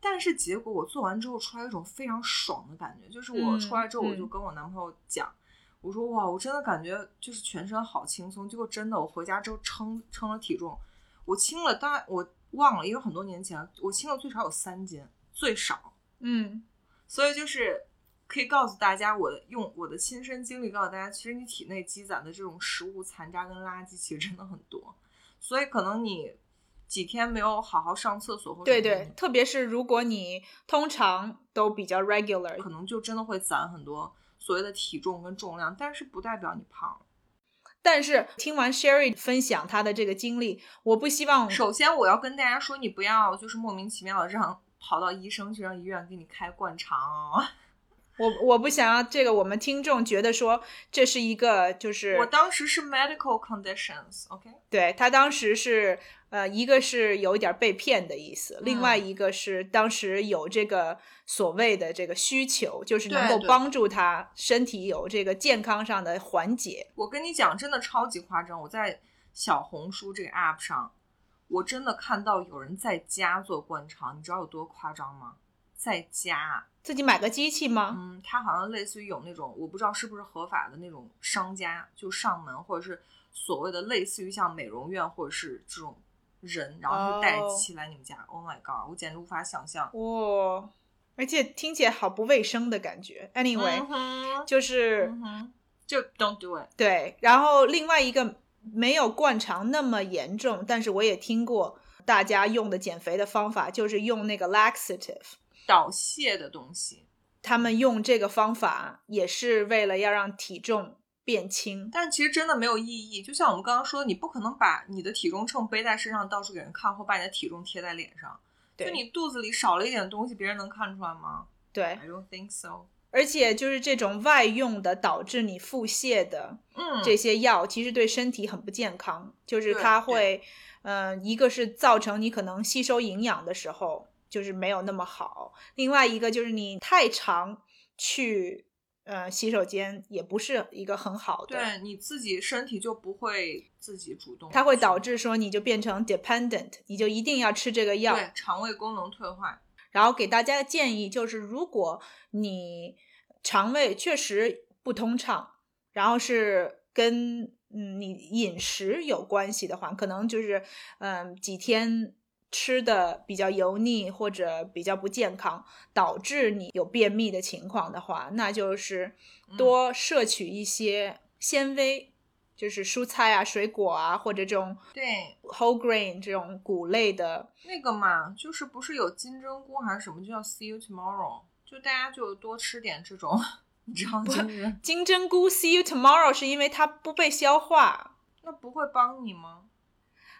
但是结果我做完之后出来有一种非常爽的感觉，就是我嗯出来之后我就嗯跟我男朋友讲，我说哇，我真的感觉就是全身好轻松。结果真的，我回家之后称称了体重，我轻了大概我忘了，因为很多年前我轻了最少有三斤，最少。嗯所以就是可以告诉大家，我的用我的亲身经历告诉大家，其实你体内积攒的这种食物残渣跟垃圾其实真的很多，所以可能你几天没有好好上厕所或者对对，特别是如果你通常都比较 regular，可能就真的会攒很多所谓的体重跟重量，但是不代表你胖。但是听完 Sherry 分享她的这个经历，我不希望首先，我要跟大家说，你不要就是莫名其妙的让跑到医生去让医院给你开灌肠哦。我我不想要这个我们听众觉得说这是一个就是我当时是 medical conditions，OK？、对他当时是呃，一个是有一点被骗的意思，另外嗯一个是当时有这个所谓的这个需求，就是能够帮助他身体有这个健康上的缓解。我跟你讲，真的超级夸张。我在小红书这个 app 上，我真的看到有人在家做灌肠，你知道有多夸张吗？在家，自己买个机器吗？嗯，他好像类似于有那种，我不知道是不是合法的那种商家，就上门或者是所谓的类似于像美容院或者是这种人，然后就带着哦机器来你们家。Oh my god！我简直无法想象。哇、而且听起来好不卫生的感觉。Anyway，、就是、就 don't do it。对，然后另外一个没有灌肠那么严重，但是我也听过大家用的减肥的方法，就是用那个 laxative。导泻的东西，他们用这个方法也是为了要让体重变轻。但其实真的没有意义。就像我们刚刚说的，你不可能把你的体重秤背在身上到处给人看，或把你的体重贴在脸上。就你肚子里少了一点东西，别人能看出来吗对，？I don't think so。而且就是这种外用的导致你腹泻的嗯，这些药，其实对身体很不健康。就是它会，嗯、一个是造成你可能吸收营养的时候就是没有那么好，另外一个就是你太常去呃洗手间也不是一个很好的。对你自己身体就不会自己主动，它会导致说你就变成 dependent，你就一定要吃这个药。对肠胃功能退化。然后给大家的建议就是，如果你肠胃确实不通畅，然后是跟嗯你饮食有关系的话，可能就是嗯几天吃的比较油腻或者比较不健康，导致你有便秘的情况的话，那就是多摄取一些纤维。就是蔬菜啊、水果啊，或者这种对，whole grain 这种谷类的那个嘛，就是不是有金针菇还是什么，就叫 See you tomorrow，就大家就多吃点这种，你知道，吗金针菇 see you tomorrow 是因为它不被消化，那不会帮你吗？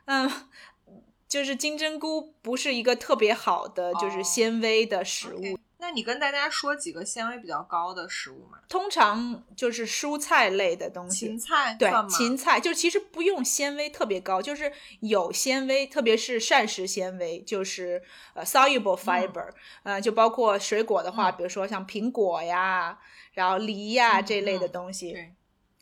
嗯，就是金针菇不是一个特别好的就是哦纤维的食物那那你跟大家说几个纤维比较高的食物嘛？通常就是蔬菜类的东西，芹菜对芹菜就其实不用纤维特别高，就是有纤维，特别是膳食纤维，就是呃 soluble fiber，、呃，就包括水果的话，嗯比如说像苹果呀，然后梨呀、嗯这类的嗯东西。对，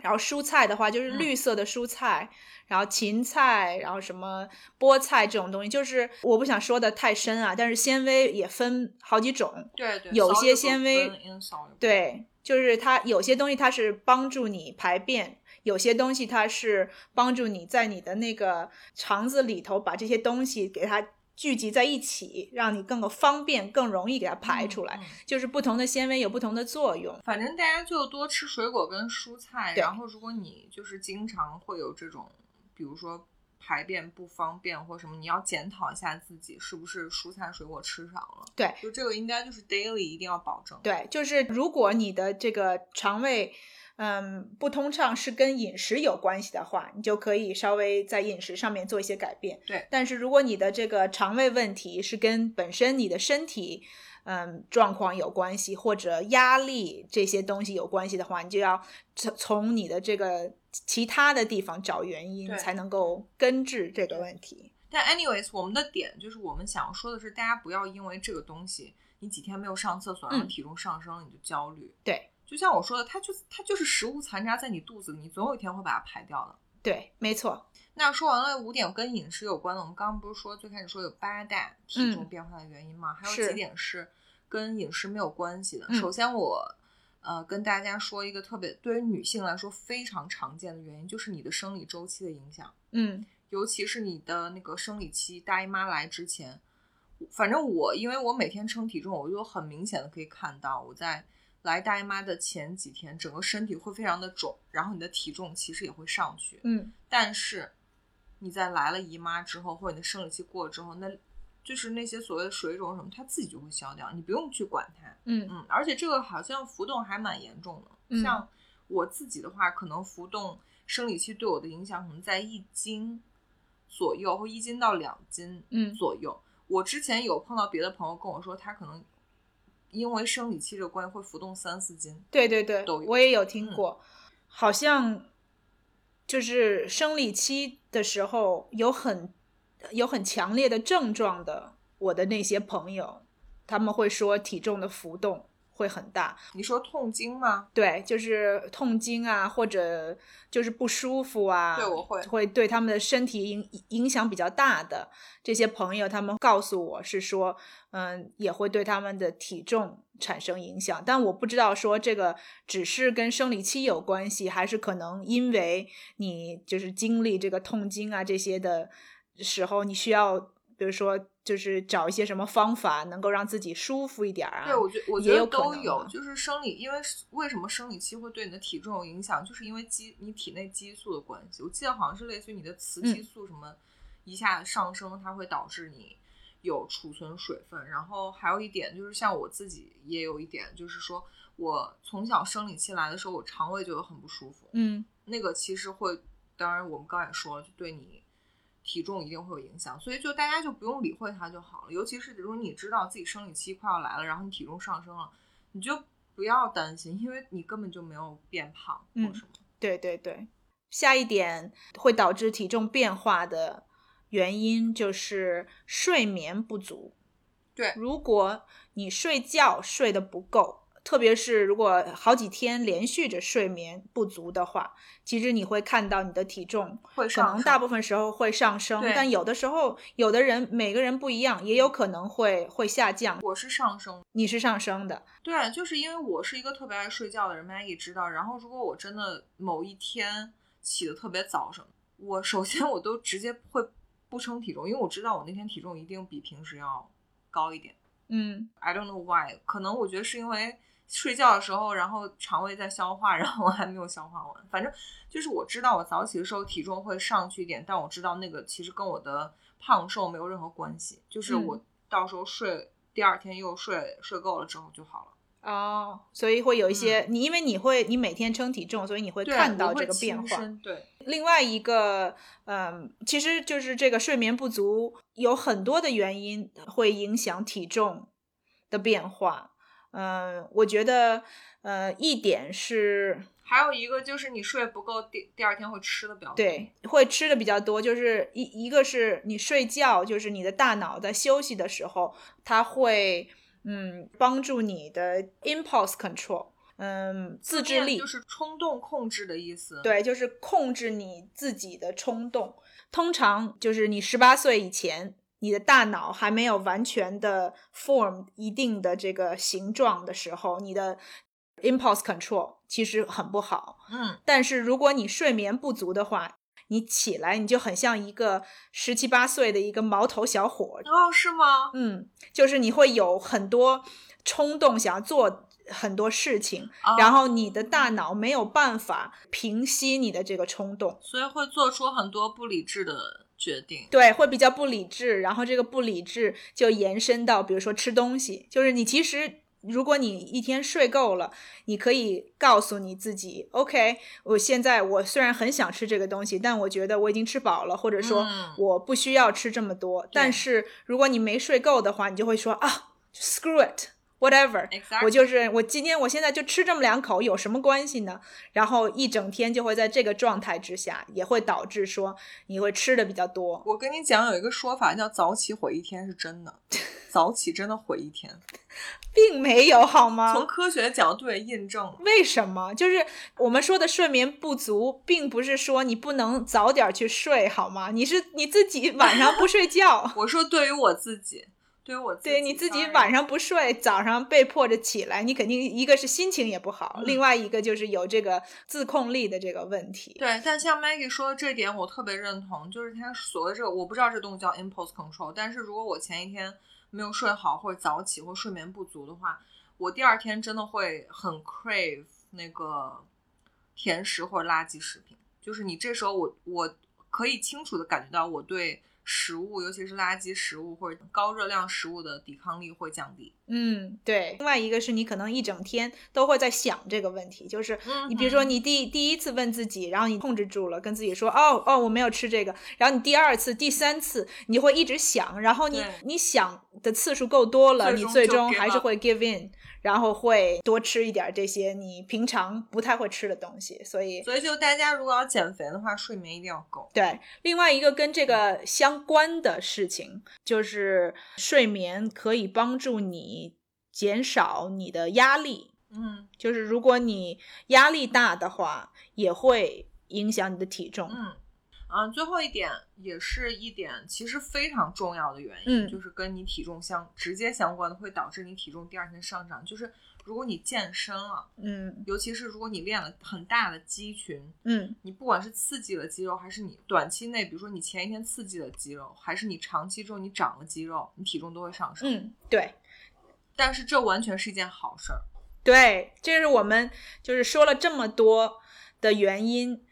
然后蔬菜的话，就是嗯绿色的蔬菜，然后芹菜，然后什么菠菜这种东西，就是我不想说的太深啊，但是纤维也分好几种。对对，有些纤维对，就是它有些东西它是帮助你排便，有些东西它是帮助你在你的那个肠子里头把这些东西给它聚集在一起，让你更方便、更容易给它排出来。嗯嗯就是不同的纤维有不同的作用。反正大家就多吃水果跟蔬菜，然后如果你就是经常会有这种，比如说排便不方便或什么，你要检讨一下自己是不是蔬菜水果吃少了。对，就这个应该就是 daily 一定要保证。对，就是如果你的这个肠胃，嗯，不通畅是跟饮食有关系的话，你就可以稍微在饮食上面做一些改变。对但是如果你的这个肠胃问题是跟本身你的身体，嗯，状况有关系，或者压力这些东西有关系的话，你就要从从你的这个其他的地方找原因，才能够根治这个问题。但 anyways，我们的点就是我们想要说的是，大家不要因为这个东西，你几天没有上厕所，然后嗯体重上升了，你就焦虑。对就像我说的，它就它就是食物残渣在你肚子里，你总有一天会把它排掉的。对，没错。那说完了五点跟饮食有关的，我们刚刚不是说最开始说有八大体重嗯变化的原因吗？还有几点是跟饮食没有关系的。嗯首先我呃跟大家说一个特别对于女性来说非常常见的原因，就是你的生理周期的影响，嗯尤其是你的那个生理期大姨妈来之前。反正我因为我每天称体重，我就很明显的可以看到我在来大姨妈的前几天，整个身体会非常的肿，然后你的体重其实也会上去。嗯但是你在来了姨妈之后，或者你的生理期过了之后，那就是那些所谓的水肿什么，它自己就会消掉，你不用去管它。嗯嗯，而且这个好像浮动还蛮严重的。嗯像我自己的话，可能浮动生理期对我的影响可能在一斤左右，或一斤到两斤嗯左右。我之前有碰到别的朋友跟我说，他可能因为生理期这个关系会浮动三四斤。对对对我也有听嗯过，好像就是生理期的时候有很有很强烈的症状的，我的那些朋友，他们会说体重的浮动会很大，你说痛经吗？对，就是痛经啊，或者就是不舒服啊，对我会会对他们的身体影影响比较大的这些朋友，他们告诉我是说，嗯，也会对他们的体重产生影响，但我不知道说这个只是跟生理期有关系，还是可能因为你就是经历这个痛经啊这些的时候，你需要比如说就是找一些什么方法能够让自己舒服一点儿啊，对，我觉我觉得都有，啊就是生理，因为为什么生理期会对你的体重有影响，就是因为激你体内激素的关系。我记得好像是类似于你的雌激嗯素什么一下上升，它会导致你有储存水分。然后还有一点就是，像我自己也有一点，就是说我从小生理期来的时候，我肠胃就有很不舒服。嗯那个其实会，当然我们刚才也说了，就对你体重一定会有影响，所以就大家就不用理会它就好了。尤其是如果你知道自己生理期快要来了，然后你体重上升了，你就不要担心，因为你根本就没有变胖或嗯什么。对对对，下一点会导致体重变化的原因就是睡眠不足。对如果你睡觉睡得不够，特别是如果好几天连续着睡眠不足的话，其实你会看到你的体重可会上升能大部分时候会上升，对但有的时候有的人每个人不一样，也有可能会会下降。我是上升，你是上升的，对，就是因为我是一个特别爱睡觉的人，Maggie 知道。然后如果我真的某一天起得特别早什么，我首先我都直接会不称体重，因为我知道我那天体重一定比平时要高一点。嗯 I don't know why，可能我觉得是因为睡觉的时候，然后肠胃在消化，然后我还没有消化完。反正就是我知道我早起的时候体重会上去一点，但我知道那个其实跟我的胖瘦没有任何关系，就是嗯我到时候睡第二天又睡睡够了之后就好了。哦，所以会有一些、你，因为你会你每天称体重，所以你会看到这个变化。对，另外一个，嗯，其实就是这个睡眠不足有很多的原因会影响体重的变化。嗯，我觉得呃一点是还有一个就是你睡不够，第第二天会吃的比较多。对，会吃的比较多，就是一一个是你睡觉，就是你的大脑在休息的时候，它会嗯帮助你的 impulse control，嗯自制力就是冲动控制的意思。对，就是控制你自己的冲动。通常就是你十八岁以前，你的大脑还没有完全的 form 一定的这个形状的时候，你的 impulse control 其实很不好。嗯，但是如果你睡眠不足的话，你起来你就很像一个十七八岁的一个毛头小伙。哦，是吗？嗯，就是你会有很多冲动，想要做很多事情，哦然后你的大脑没有办法平息你的这个冲动。所以会做出很多不理智的决定。对，会比较不理智，然后这个不理智就延伸到，比如说吃东西，就是你其实。如果你一天睡够了，你可以告诉你自己，OK，我现在我虽然很想吃这个东西，但我觉得我已经吃饱了，或者说嗯我不需要吃这么多。但是如果你没睡够的话，你就会说啊，screw it，whatever，Exactly 我就是我今天我现在就吃这么两口，有什么关系呢？然后一整天就会在这个状态之下，也会导致说你会吃的比较多。我跟你讲，有一个说法叫“早起毁一天”，是真的。早起真的毁一天，并没有好吗？从科学角度也印证了。为什么？就是我们说的睡眠不足，并不是说你不能早点去睡，好吗？你是你自己晚上不睡觉，我说对于我自己，对于我对你自己晚上不睡，早上被迫着起来，你肯定一个是心情也不好，嗯另外一个就是有这个自控力的这个问题。对，但像 Maggie 说的这点，我特别认同，就是他所谓这个，我不知道这东西叫 impulse control，但是如果我前一天没有睡好，或者早起或睡眠不足的话，我第二天真的会很 crave 那个甜食或者垃圾食品。就是你这时候我我可以清楚的感觉到我对食物，尤其是垃圾食物或者高热量食物的抵抗力会降低。嗯，对。另外一个是你可能一整天都会在想这个问题，就是嗯你比如说你第第一次问自己，然后你控制住了，跟自己说哦哦我没有吃这个，然后你第二次、第三次你会一直想，然后你你想的次数够多了，你最最终还是会 give in，然后会多吃一点这些你平常不太会吃的东西，所以所以就大家如果要减肥的话，睡眠一定要够。对，另外一个跟这个相关的事情，就是睡眠可以帮助你减少你的压力。嗯就是如果你压力大的话，也会影响你的体重。嗯。嗯，最后一点也是一点，其实非常重要的原嗯因，就是跟你体重相直接相关的，会导致你体重第二天上涨。就是如果你健身了，嗯尤其是如果你练了很大的肌群，嗯你不管是刺激了肌肉，还是你短期内，比如说你前一天刺激了肌肉，还是你长期之后你长了肌肉，你体重都会上升。嗯，对但是这完全是一件好事儿。对，这是我们就是说了这么多的原因，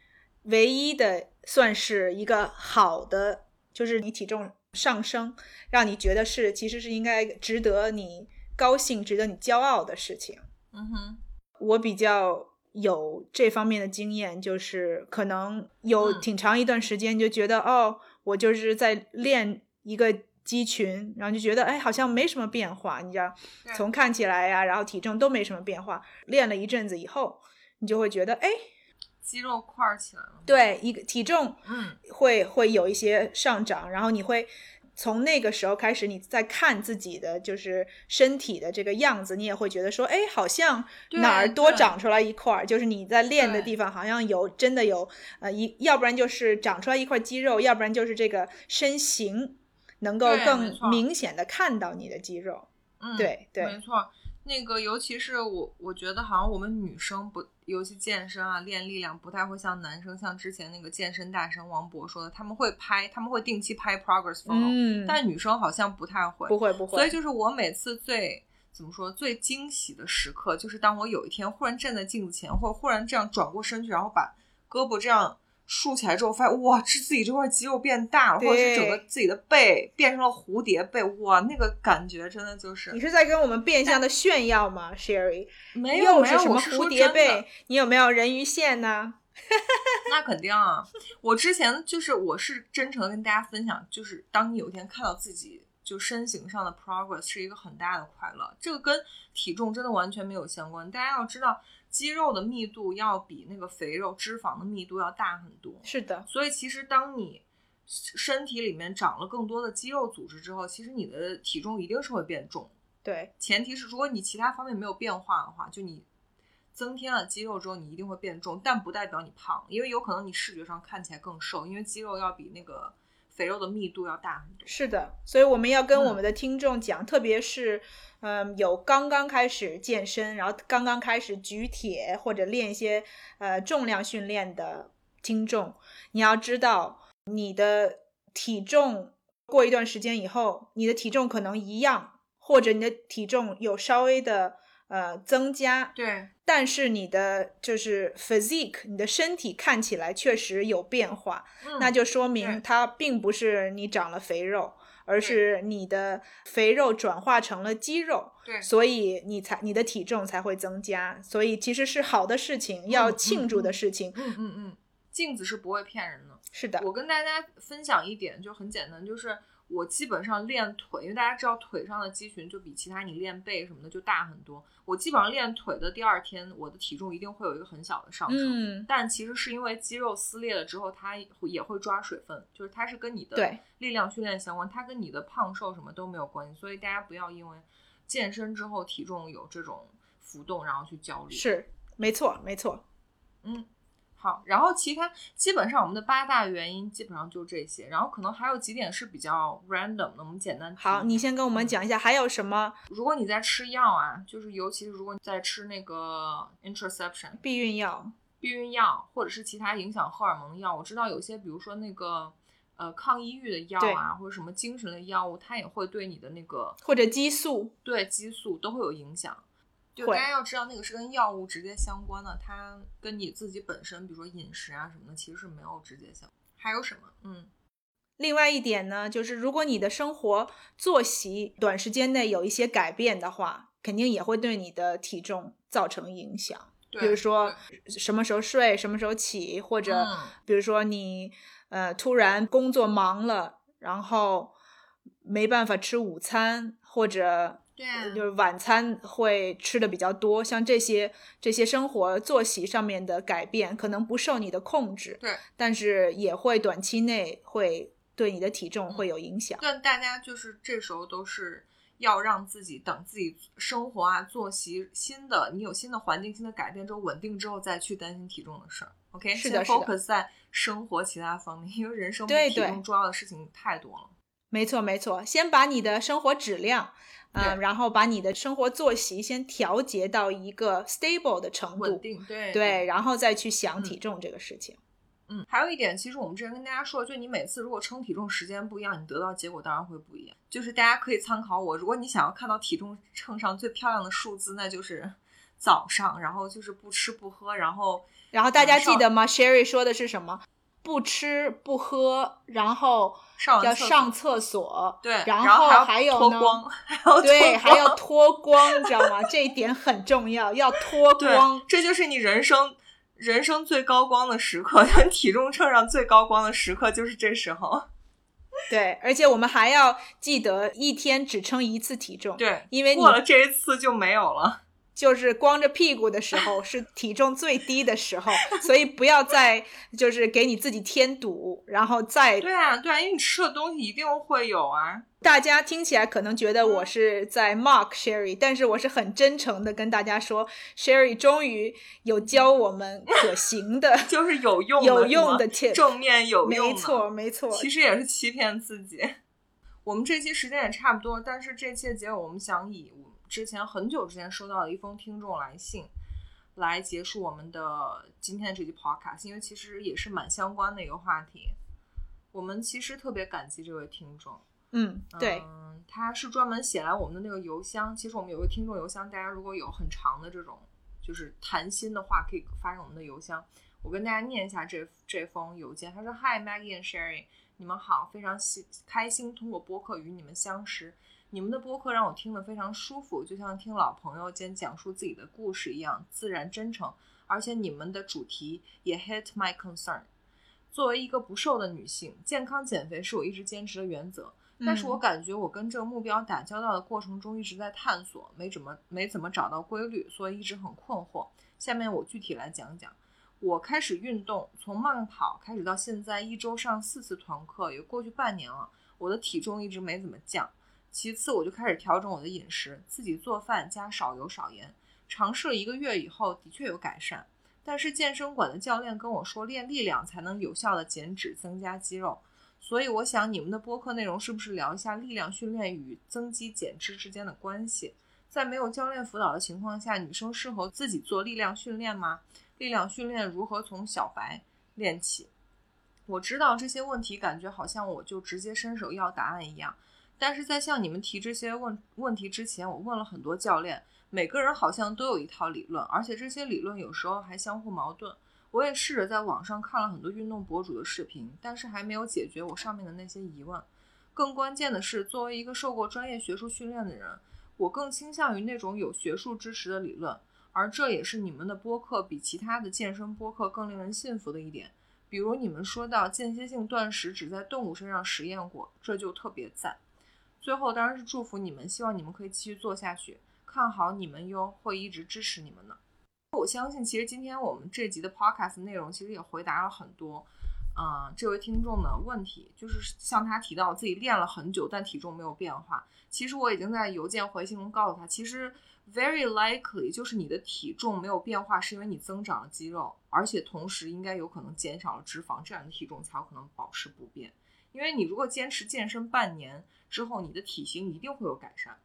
唯一的算是一个好的，就是你体重上升，让你觉得是其实是应该值得你高兴、值得你骄傲的事情。嗯哼，我比较有这方面的经验，就是可能有嗯挺长一段时间就觉得，哦，我就是在练一个肌群，然后就觉得，哎，好像没什么变化，你知道，从看起来呀、然后体重都没什么变化。练了一阵子以后，你就会觉得，哎，肌肉块儿起来了。，对，一个体重嗯，会会有一些上涨，然后你会从那个时候开始，你再看自己的就是身体的这个样子，你也会觉得说，哎，好像哪儿多长出来一块儿，就是你在练的地方好像有真的有呃一，要不然就是长出来一块肌肉，要不然就是这个身形能够更明显的看到你的肌肉。嗯，对对没错。那个，尤其是我，我觉得好像我们女生不，尤其健身啊、练力量，不太会像男生，像之前那个健身大神王博说的，他们会拍，他们会定期拍 progress photo，、嗯，但女生好像不太会。不会不会，所以就是我每次最怎么说最惊喜的时刻，就是当我有一天忽然站在镜子前，或者忽然这样转过身去，然后把胳膊这样竖起来之后，发现哇，这自己这块肌肉变大了，或者是整个自己的背变成了蝴蝶背，哇，那个感觉真的就是你是在跟我们变相的炫耀吗，Sherry？没有没有，什么蝴蝶背？你有没有人鱼线呢？那肯定啊！我之前就是我是真诚的跟大家分享，就是当你有一天看到自己就身形上的 progress 是一个很大的快乐。这个跟体重真的完全没有相关。大家要知道，肌肉的密度要比那个肥肉、脂肪的密度要大很多。是的，所以其实当你身体里面长了更多的肌肉组织之后，其实你的体重一定是会变重。对，前提是如果你其他方面没有变化的话，就你增添了肌肉之后，你一定会变重，但不代表你胖，因为有可能你视觉上看起来更瘦，因为肌肉要比那个肥肉的密度要大很多。是的，所以我们要跟嗯我们的听众讲，特别是嗯有刚刚开始健身，然后刚刚开始举铁或者练一些呃重量训练的听众，你要知道你的体重过一段时间以后，你的体重可能一样，或者你的体重有稍微的呃增加，对，但是你的就是 physique，你的身体看起来确实有变化，嗯那就说明它并不是你长了肥肉，而是你的肥肉转化成了肌肉，对所以你才你的体重才会增加，所以其实是好的事情，要嗯庆祝的嗯事情。嗯嗯嗯，镜子是不会骗人的。是的，我跟大家分享一点，就很简单，就是我基本上练腿，因为大家知道腿上的肌群就比其他你练背什么的就大很多。我基本上练腿的第二天，我的体重一定会有一个很小的上升。嗯，但其实是因为肌肉撕裂了之后，它也会抓水分，就是它是跟你的力量训练相关，它跟你的胖瘦什么都没有关系。所以大家不要因为健身之后体重有这种浮动，然后去焦虑。是没错，没错。嗯，好，然后其他基本上我们的八大原因基本上就这些，然后可能还有几点是比较 random 的，我们简单好，你先跟我们嗯讲一下还有什么如果你在吃药啊，就是尤其是如果你在吃那个 interception 避孕药。避孕药，或者是其他影响荷尔蒙的药，我知道有些比如说那个呃抗抑郁的药啊，或者什么精神的药物，它也会对你的那个或者激素，对激素都会有影响。就大家要知道，那个是跟药物直接相关的，它跟你自己本身，比如说饮食啊什么的，其实是没有直接相关。还有什么？嗯，另外一点呢，就是如果你的生活作息短时间内有一些改变的话，肯定也会对你的体重造成影响。对，比如说什么时候睡，什么时候起，或者嗯比如说你呃突然工作忙了，然后没办法吃午餐，或者对啊就是晚餐会吃的比较多，像这些这些生活作息上面的改变，可能不受你的控制，对，但是也会短期内会对你的体重会有影响。但大家就是这时候都是要让自己等自己生活啊、作息新的，你有新的环境、新的改变之后稳定之后，再去担心体重的事儿。OK，先是的是的 focus 在生活其他方面，因为人生比体对对重重要的事情太多了。没错，没错，先把你的生活质量，啊、对然后把你的生活作息先调节到一个 stable 的程度，稳定，对对，然后再去想嗯体重这个事情。嗯，还有一点，其实我们之前跟大家说，就你每次如果称体重时间不一样，你得到结果当然会不一样。就是大家可以参考我，如果你想要看到体重秤上最漂亮的数字，那就是早上，然后就是不吃不喝，然后然后大家记得吗？Sherry 说的是什么？不吃不喝，然后要上完厕所上厕所，对，然后还还有呢，脱光，对，还要脱光，你知道吗？这一点很重要，要脱光。，这就是你人生人生最高光的时刻，体重秤上最高光的时刻就是这时候。对，而且我们还要记得一天只称一次体重，对，因为你过了这一次就没有了。就是光着屁股的时候是体重最低的时候，所以不要再就是给你自己添堵，然后再对啊，对啊，因为你吃的东西一定会有啊。大家听起来可能觉得嗯我是在 mock Sherry，但是我是很真诚的跟大家说，Sherry 终于有教我们可行的，就是有用的有用的 tip 正面有用，没错没错，其实也是欺骗自己。我们这期时间也差不多，但是这期的结尾，我们想以我们之前很久之前收到的一封听众来信来结束我们的今天的这期 podcast，因为其实也是蛮相关的一个话题。我们其实特别感激这位听众，嗯，对，嗯，他是专门写来我们的那个邮箱。其实我们有个听众邮箱，大家如果有很长的这种就是谈心的话，可以发给我们的邮箱。我跟大家念一下这这封邮件。他说：“Hi Maggie and Sherry，你们好，非常喜开心通过播客与你们相识。你们的播客让我听得非常舒服，就像听老朋友间讲述自己的故事一样，自然真诚。而且你们的主题也 hit my concern。作为一个不瘦的女性，健康减肥是我一直坚持的原则。但是我嗯感觉我跟这个目标打交道的过程中一直在探索，没怎么没怎么找到规律，所以一直很困惑。下面我具体来讲讲。我开始运动，从慢跑开始到现在，一周上四次团课，也过去半年了。我的体重一直没怎么降。其次，我就开始调整我的饮食，自己做饭加少油少盐。尝试了一个月以后，的确有改善。但是健身馆的教练跟我说，练力量才能有效的减脂、增加肌肉。所以我想，你们的播客内容是不是聊一下力量训练与增肌减脂之间的关系？在没有教练辅导的情况下，女生适合自己做力量训练吗？力量训练如何从小白练起？我知道这些问题，感觉好像我就直接伸手要答案一样。但是在向你们提这些问问题之前，我问了很多教练，每个人好像都有一套理论，而且这些理论有时候还相互矛盾。我也试着在网上看了很多运动博主的视频，但是还没有解决我上面的那些疑问。更关键的是，作为一个受过专业学术训练的人，我更倾向于那种有学术支持的理论，而这也是你们的播客比其他的健身播客更令人信服的一点。比如你们说到间歇性断食只在动物身上实验过，这就特别赞。最后当然是祝福你们，希望你们可以继续做下去，看好你们哟，会一直支持你们的。我相信，其实今天我们这集的 podcast 内容其实也回答了很多，嗯、这位听众的问题，就是像他提到自己练了很久，但体重没有变化。其实我已经在邮件回信中告诉他，其实 very likely 就是你的体重没有变化，是因为你增长了肌肉，而且同时应该有可能减少了脂肪，这样的体重才有可能保持不变。因为你如果坚持健身半年之后，你的体型一定会有改善。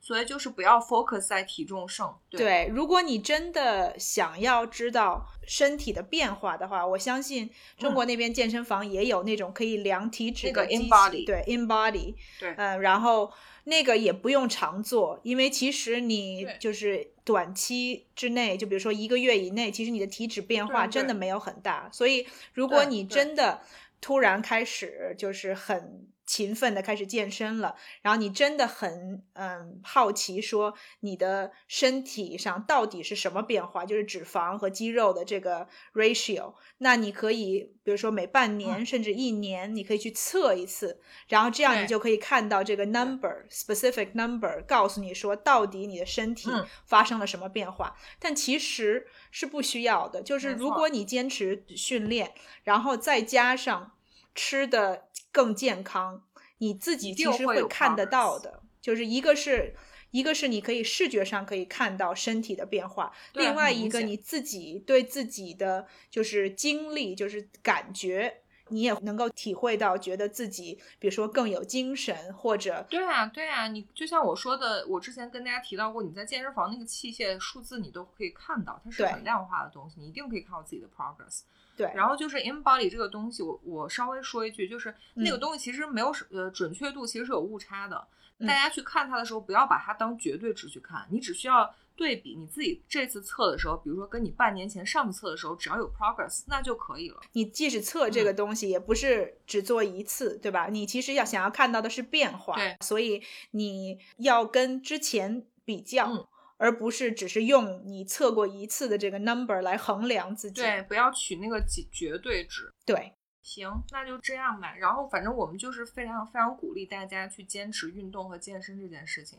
所以就是不要 focus 在体重上，对。对，如果你真的想要知道身体的变化的话，我相信中国那边健身房也有那种可以量体脂嗯那个的机器，InBody 对 InBody，对。嗯，然后那个也不用常做，因为其实你就是短期之内，就比如说一个月以内，其实你的体脂变化真的没有很大，所以如果你真的突然开始就是很勤奋的开始健身了，然后你真的很嗯好奇说你的身体上到底是什么变化，就是脂肪和肌肉的这个 ratio，那你可以比如说每半年、嗯甚至一年，你可以去测一次，然后这样你就可以看到这个 number specific number 告诉你说到底你的身体嗯。发生了什么变化，但其实是不需要的，就是如果你坚持训练，然后再加上吃的更健康，你自己其实会看得到的。就是一个是，一个是你可以视觉上可以看到身体的变化，另外一个你自己对自己的就是经历，就是感觉。你也能够体会到，觉得自己，比如说更有精神，或者对啊，对啊，你就像我说的，我之前跟大家提到过，你在健身房那个器械数字你都可以看到，它是很量化的东西，你一定可以看到自己的 progress。对，然后就是 InBody 这个东西，我我稍微说一句，就是那个嗯东西其实没有什呃准确度，其实是有误差的。嗯大家去看它的时候，不要把它当绝对值去看，你只需要对比你自己这次测的时候，比如说跟你半年前上次测的时候，只要有 progress，那就可以了。你即使测这个东西，也不是只做一次，对吧？你其实要想要看到的是变化，对所以你要跟之前比较，嗯而不是只是用你测过一次的这个 number 来衡量自己。对，不要取那个绝绝对值。对行，那就这样吧。然后反正我们就是非常非常鼓励大家去坚持运动和健身这件事情。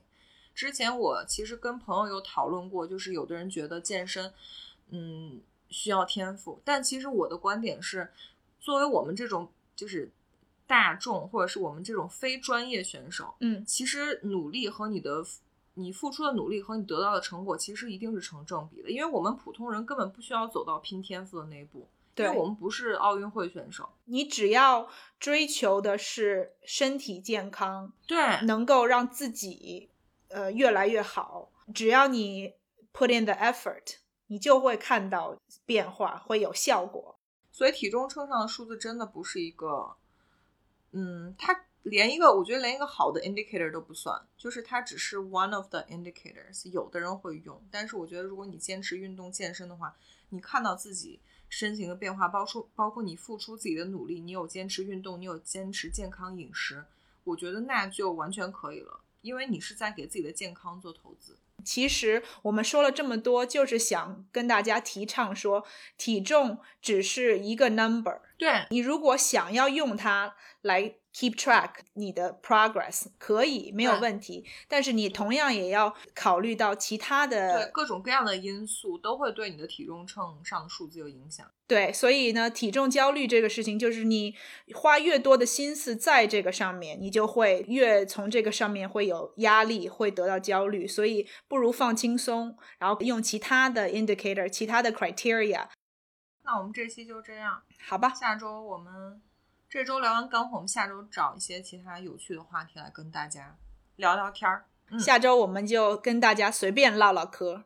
之前我其实跟朋友有讨论过，就是有的人觉得健身，嗯，需要天赋，但其实我的观点是，作为我们这种就是大众或者是我们这种非专业选手，嗯，其实努力和你的你付出的努力和你得到的成果，其实一定是成正比的，因为我们普通人根本不需要走到拼天赋的那一步。因为对我们不是奥运会选手，你只要追求的是身体健康，对能够让自己呃越来越好，只要你 put in the effort，你就会看到变化，会有效果。所以体重秤上的数字真的不是一个，嗯，它连一个我觉得连一个好的 indicator 都不算，就是它只是 one of the indicators，有的人会用，但是我觉得如果你坚持运动健身的话，你看到自己身形的变化，包括包括你付出自己的努力，你有坚持运动，你有坚持健康饮食，我觉得那就完全可以了，因为你是在给自己的健康做投资。其实我们说了这么多，就是想跟大家提倡说，体重只是一个 number。对，你如果想要用它来 keep track 你的 progress，可以没有问题。但是你同样也要考虑到其他对的各种各样的因素都会对你的体重秤上的数字有影响。对，所以呢，体重焦虑这个事情，就是你花越多的心思在这个上面，你就会越从这个上面会有压力，会得到焦虑。所以不如放轻松，然后用其他的 indicator、其他的 criteria，那我们这期就这样，好吧？下周我们这周聊完干货，我们下周找一些其他有趣的话题来跟大家聊聊天儿。嗯下周我们就跟大家随便唠唠嗑。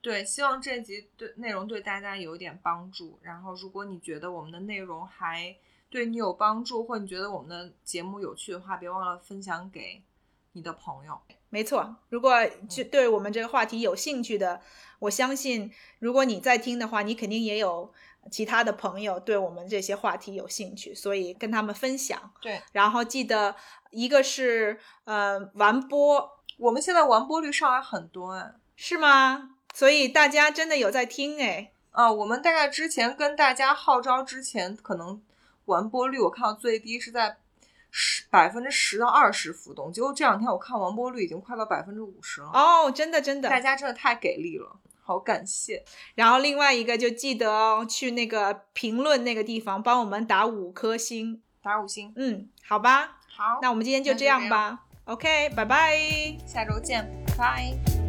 对，希望这集对内容对大家有一点帮助。然后，如果你觉得我们的内容还对你有帮助，或你觉得我们的节目有趣的话，别忘了分享给你的朋友。没错，如果就对我们这个话题有兴趣的，我相信如果你在听的话，你肯定也有其他的朋友对我们这些话题有兴趣，所以跟他们分享。对，然后记得一个是呃完播我们现在完播率上来很多哎。是吗？所以大家真的有在听哎。啊，我们大概之前跟大家号召之前，可能完播率我看到最低是在十百分之十到二十浮动，结果这两天我看完播率已经快到百分之五十了。哦，真的真的。大家真的太给力了，好感谢。然后另外一个就记得哦，去那个评论那个地方帮我们打五颗星。打五星，嗯，好吧，好，那我们今天就这样吧。OK，拜拜。下周见，拜。